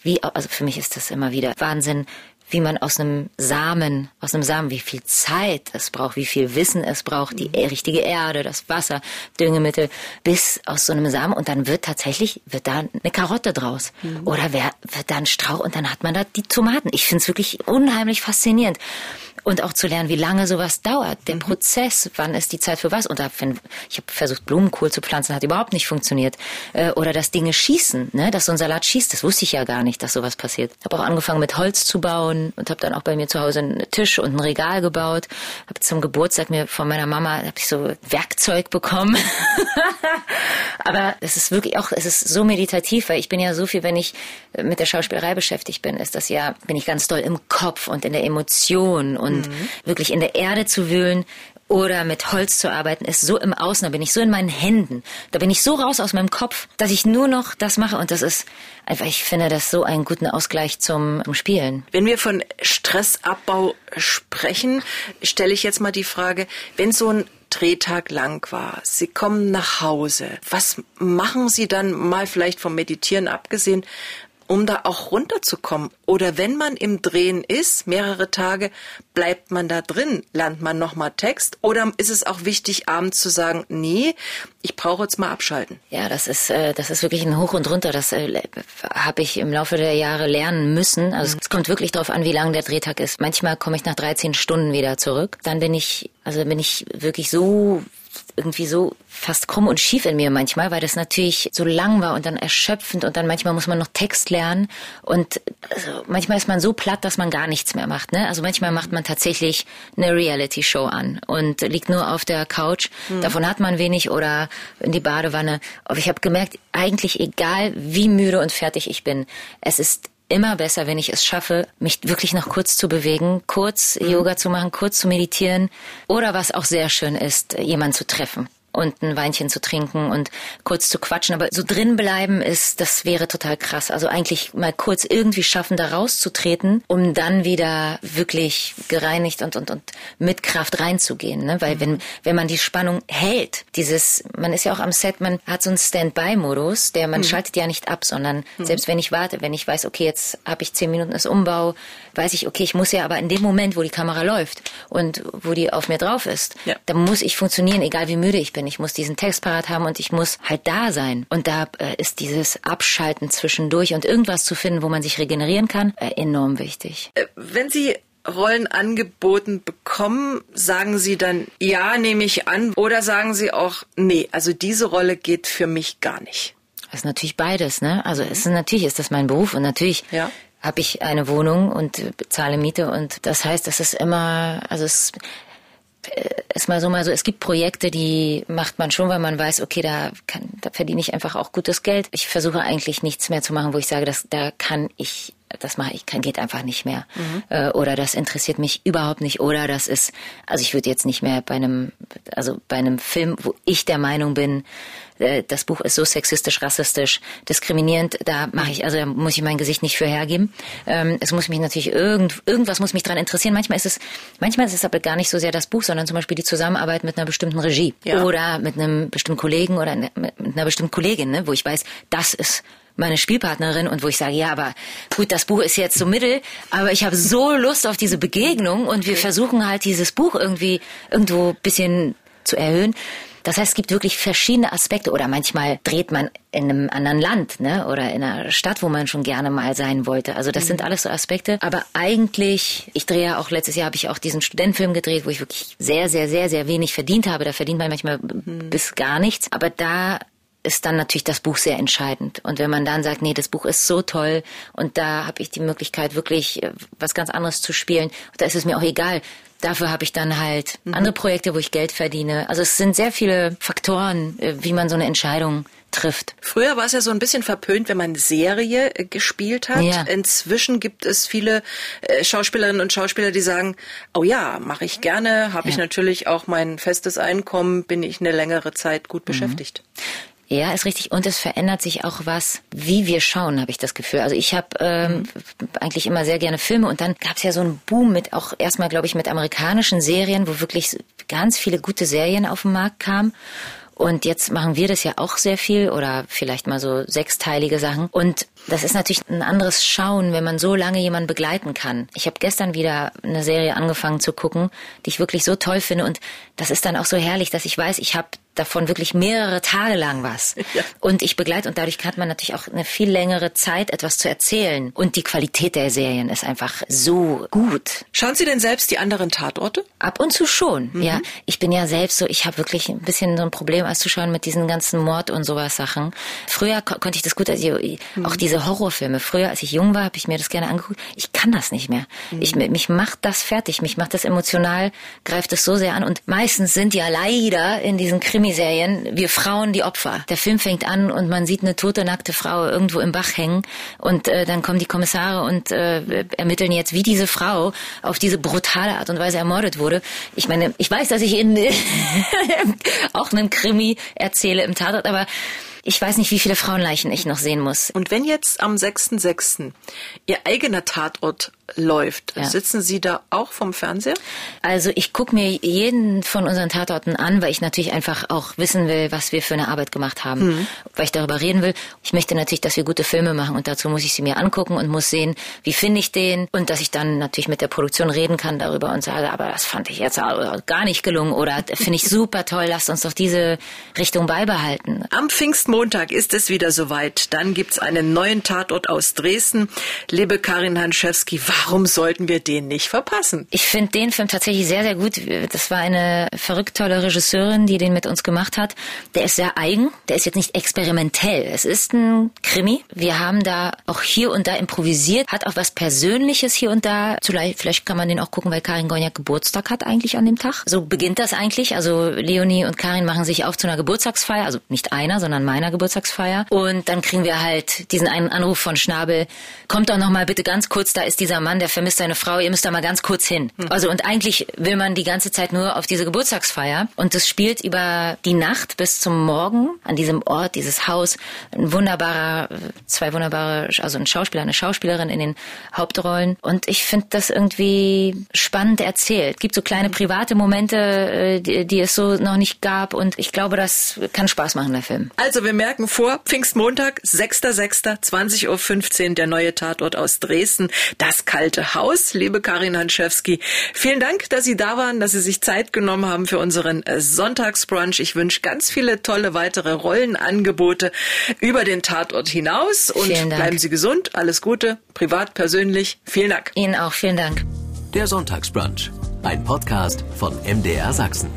C: wie, also für mich ist das immer wieder Wahnsinn, wie man aus einem Samen, aus einem Samen, wie viel Zeit es braucht, wie viel Wissen es braucht, die mhm. richtige Erde, das Wasser, Düngemittel, bis aus so einem Samen und dann wird tatsächlich, wird da eine Karotte draus. Mhm. Oder wer, wird da ein Strauch und dann hat man da die Tomaten. Ich finde es wirklich unheimlich faszinierend und auch zu lernen, wie lange sowas dauert, der mhm. Prozess, wann ist die Zeit für was. Und da, wenn, ich habe versucht, Blumenkohl zu pflanzen, hat überhaupt nicht funktioniert. Äh, oder dass Dinge schießen, ne? dass so ein Salat schießt, das wusste ich ja gar nicht, dass sowas passiert. Habe auch angefangen mit Holz zu bauen und habe dann auch bei mir zu Hause einen Tisch und ein Regal gebaut. Habe zum Geburtstag mir von meiner Mama hab ich so Werkzeug bekommen. Aber es ist wirklich auch, es ist so meditativ, weil ich bin ja so viel, wenn ich mit der Schauspielerei beschäftigt bin, ist das ja, bin ich ganz doll im Kopf und in der Emotion und und mhm. wirklich in der Erde zu wühlen oder mit Holz zu arbeiten, ist so im Außen, da bin ich so in meinen Händen, da bin ich so raus aus meinem Kopf, dass ich nur noch das mache und das ist einfach, ich finde das so einen guten Ausgleich zum Spielen.
B: Wenn wir von Stressabbau sprechen, stelle ich jetzt mal die Frage, wenn so ein Drehtag lang war. Sie kommen nach Hause. Was machen Sie dann mal vielleicht vom Meditieren abgesehen? Um da auch runterzukommen. Oder wenn man im Drehen ist, mehrere Tage, bleibt man da drin, lernt man nochmal Text? Oder ist es auch wichtig, abends zu sagen, nee, ich brauche jetzt mal abschalten?
C: Ja, das ist, äh, das ist wirklich ein Hoch und runter. Das äh, habe ich im Laufe der Jahre lernen müssen. Also es kommt wirklich darauf an, wie lang der Drehtag ist. Manchmal komme ich nach 13 Stunden wieder zurück. Dann bin ich, also bin ich wirklich so irgendwie so fast krumm und schief in mir manchmal, weil das natürlich so lang war und dann erschöpfend und dann manchmal muss man noch Text lernen und also manchmal ist man so platt, dass man gar nichts mehr macht. Ne? Also manchmal macht man tatsächlich eine Reality-Show an und liegt nur auf der Couch. Mhm. Davon hat man wenig oder in die Badewanne. Aber ich habe gemerkt, eigentlich egal wie müde und fertig ich bin, es ist immer besser, wenn ich es schaffe, mich wirklich noch kurz zu bewegen, kurz mhm. Yoga zu machen, kurz zu meditieren oder was auch sehr schön ist, jemanden zu treffen und ein Weinchen zu trinken und kurz zu quatschen. Aber so drin bleiben ist, das wäre total krass. Also eigentlich mal kurz irgendwie schaffen, da rauszutreten, um dann wieder wirklich gereinigt und, und, und mit Kraft reinzugehen. Ne? Weil mhm. wenn, wenn man die Spannung hält, dieses, man ist ja auch am Set, man hat so einen Standby-Modus, der man mhm. schaltet ja nicht ab, sondern mhm. selbst wenn ich warte, wenn ich weiß, okay, jetzt habe ich zehn Minuten das Umbau, weiß ich, okay, ich muss ja aber in dem Moment, wo die Kamera läuft und wo die auf mir drauf ist, ja. da muss ich funktionieren, egal wie müde ich bin. Ich muss diesen Text parat haben und ich muss halt da sein. Und da äh, ist dieses Abschalten zwischendurch und irgendwas zu finden, wo man sich regenerieren kann, äh, enorm wichtig.
B: Äh, wenn Sie Rollen angeboten bekommen, sagen Sie dann ja, nehme ich an, oder sagen Sie auch nee, also diese Rolle geht für mich gar nicht.
C: Das ist natürlich beides, ne? Also es ist natürlich ist das mein Beruf und natürlich ja habe ich eine Wohnung und bezahle Miete und das heißt, es ist immer, also es ist mal so mal so, es gibt Projekte, die macht man schon, weil man weiß, okay, da kann, da verdiene ich einfach auch gutes Geld. Ich versuche eigentlich nichts mehr zu machen, wo ich sage, dass da kann ich das mache ich, kann, geht einfach nicht mehr. Mhm. Äh, oder das interessiert mich überhaupt nicht. Oder das ist, also ich würde jetzt nicht mehr bei einem, also bei einem Film, wo ich der Meinung bin, äh, das Buch ist so sexistisch, rassistisch, diskriminierend, da mache ich, also da muss ich mein Gesicht nicht für hergeben. Ähm, es muss mich natürlich irgend, irgendwas muss mich dran interessieren. Manchmal ist es, manchmal ist es aber gar nicht so sehr das Buch, sondern zum Beispiel die Zusammenarbeit mit einer bestimmten Regie ja. oder mit einem bestimmten Kollegen oder mit einer bestimmten Kollegin, ne, wo ich weiß, das ist meine Spielpartnerin und wo ich sage, ja, aber gut, das Buch ist jetzt so mittel, aber ich habe so Lust auf diese Begegnung und wir versuchen halt dieses Buch irgendwie irgendwo bisschen zu erhöhen. Das heißt, es gibt wirklich verschiedene Aspekte oder manchmal dreht man in einem anderen Land, ne, oder in einer Stadt, wo man schon gerne mal sein wollte. Also das mhm. sind alles so Aspekte. Aber eigentlich, ich drehe ja auch letztes Jahr habe ich auch diesen Studentenfilm gedreht, wo ich wirklich sehr, sehr, sehr, sehr wenig verdient habe. Da verdient man manchmal mhm. bis gar nichts. Aber da ist dann natürlich das Buch sehr entscheidend. Und wenn man dann sagt, nee, das Buch ist so toll und da habe ich die Möglichkeit, wirklich äh, was ganz anderes zu spielen, da ist es mir auch egal, Dafür habe ich dann halt mhm. andere Projekte, wo ich Geld verdiene. Also es sind sehr viele Faktoren, äh, wie man so eine Entscheidung trifft.
B: Früher war es ja so ein bisschen verpönt, wenn man Serie äh, gespielt hat. Ja. Inzwischen gibt es viele Schauspielerinnen und Schauspieler, die sagen, oh ja, mache ich gerne, habe ja. ich natürlich auch mein festes Einkommen, bin ich eine längere Zeit gut mhm. beschäftigt.
C: Ja, ist richtig. Und es verändert sich auch was, wie wir schauen, habe ich das Gefühl. Also ich habe ähm, eigentlich immer sehr gerne Filme und dann gab es ja so einen Boom mit auch erstmal, glaube ich, mit amerikanischen Serien, wo wirklich ganz viele gute Serien auf den Markt kamen. Und jetzt machen wir das ja auch sehr viel oder vielleicht mal so sechsteilige Sachen. Und das ist natürlich ein anderes Schauen, wenn man so lange jemanden begleiten kann. Ich habe gestern wieder eine Serie angefangen zu gucken, die ich wirklich so toll finde. Und das ist dann auch so herrlich, dass ich weiß, ich habe davon wirklich mehrere Tage lang was. Ja. Und ich begleite und dadurch hat man natürlich auch eine viel längere Zeit, etwas zu erzählen. Und die Qualität der Serien ist einfach so gut.
B: Schauen Sie denn selbst die anderen Tatorte?
C: Ab und zu schon, mhm. ja. Ich bin ja selbst so, ich habe wirklich ein bisschen so ein Problem als Zuschauer mit diesen ganzen Mord und sowas Sachen. Früher ko konnte ich das gut, also mhm. auch diese Horrorfilme. Früher, als ich jung war, habe ich mir das gerne angeguckt. Ich kann das nicht mehr. Mhm. Ich, mich macht das fertig, mich macht das emotional, greift es so sehr an. Und meistens sind ja leider in diesen Krimiserien wir Frauen die Opfer. Der Film fängt an und man sieht eine tote, nackte Frau irgendwo im Bach hängen und äh, dann kommen die Kommissare und äh, ermitteln jetzt, wie diese Frau auf diese brutale Art und Weise ermordet wurde. Ich meine, ich weiß, dass ich in auch einen Krimi erzähle im Tatort, aber ich weiß nicht, wie viele Frauenleichen ich noch sehen muss.
B: Und wenn jetzt am 6.6. Ihr eigener Tatort läuft, ja. sitzen Sie da auch vom Fernseher?
C: Also ich gucke mir jeden von unseren Tatorten an, weil ich natürlich einfach auch wissen will, was wir für eine Arbeit gemacht haben, mhm. weil ich darüber reden will. Ich möchte natürlich, dass wir gute Filme machen und dazu muss ich sie mir angucken und muss sehen, wie finde ich den und dass ich dann natürlich mit der Produktion reden kann darüber und sage, aber das fand ich jetzt gar nicht gelungen oder finde ich super toll, lasst uns doch diese Richtung beibehalten.
B: Am Pfingstmontag ist es wieder soweit. Dann gibt's einen neuen Tatort aus Dresden. Liebe Karin Hanschewski, Warum sollten wir den nicht verpassen?
C: Ich finde den Film tatsächlich sehr, sehr gut. Das war eine verrückt tolle Regisseurin, die den mit uns gemacht hat. Der ist sehr eigen. Der ist jetzt nicht experimentell. Es ist ein Krimi. Wir haben da auch hier und da improvisiert. Hat auch was Persönliches hier und da. Vielleicht kann man den auch gucken, weil Karin Gorniak Geburtstag hat eigentlich an dem Tag. So beginnt das eigentlich. Also Leonie und Karin machen sich auf zu einer Geburtstagsfeier. Also nicht einer, sondern meiner Geburtstagsfeier. Und dann kriegen wir halt diesen einen Anruf von Schnabel. Kommt doch noch mal bitte ganz kurz. Da ist dieser Mann Mann, der vermisst seine Frau, ihr müsst da mal ganz kurz hin. Mhm. Also und eigentlich will man die ganze Zeit nur auf diese Geburtstagsfeier und das spielt über die Nacht bis zum Morgen an diesem Ort, dieses Haus. Ein wunderbarer, zwei wunderbare, also ein Schauspieler, eine Schauspielerin in den Hauptrollen und ich finde das irgendwie spannend erzählt. Es gibt so kleine private Momente, äh, die, die es so noch nicht gab und ich glaube, das kann Spaß machen, der Film.
B: Also wir merken vor, Pfingstmontag, 6.6., 20.15 Uhr, der neue Tatort aus Dresden. Das kann alte Haus. Liebe Karin Hanschewski, vielen Dank, dass Sie da waren, dass Sie sich Zeit genommen haben für unseren äh, Sonntagsbrunch. Ich wünsche ganz viele tolle weitere Rollenangebote über den Tatort hinaus und bleiben Sie gesund. Alles Gute, privat, persönlich. Vielen Dank.
C: Ihnen auch. Vielen Dank.
A: Der Sonntagsbrunch, ein Podcast von MDR Sachsen.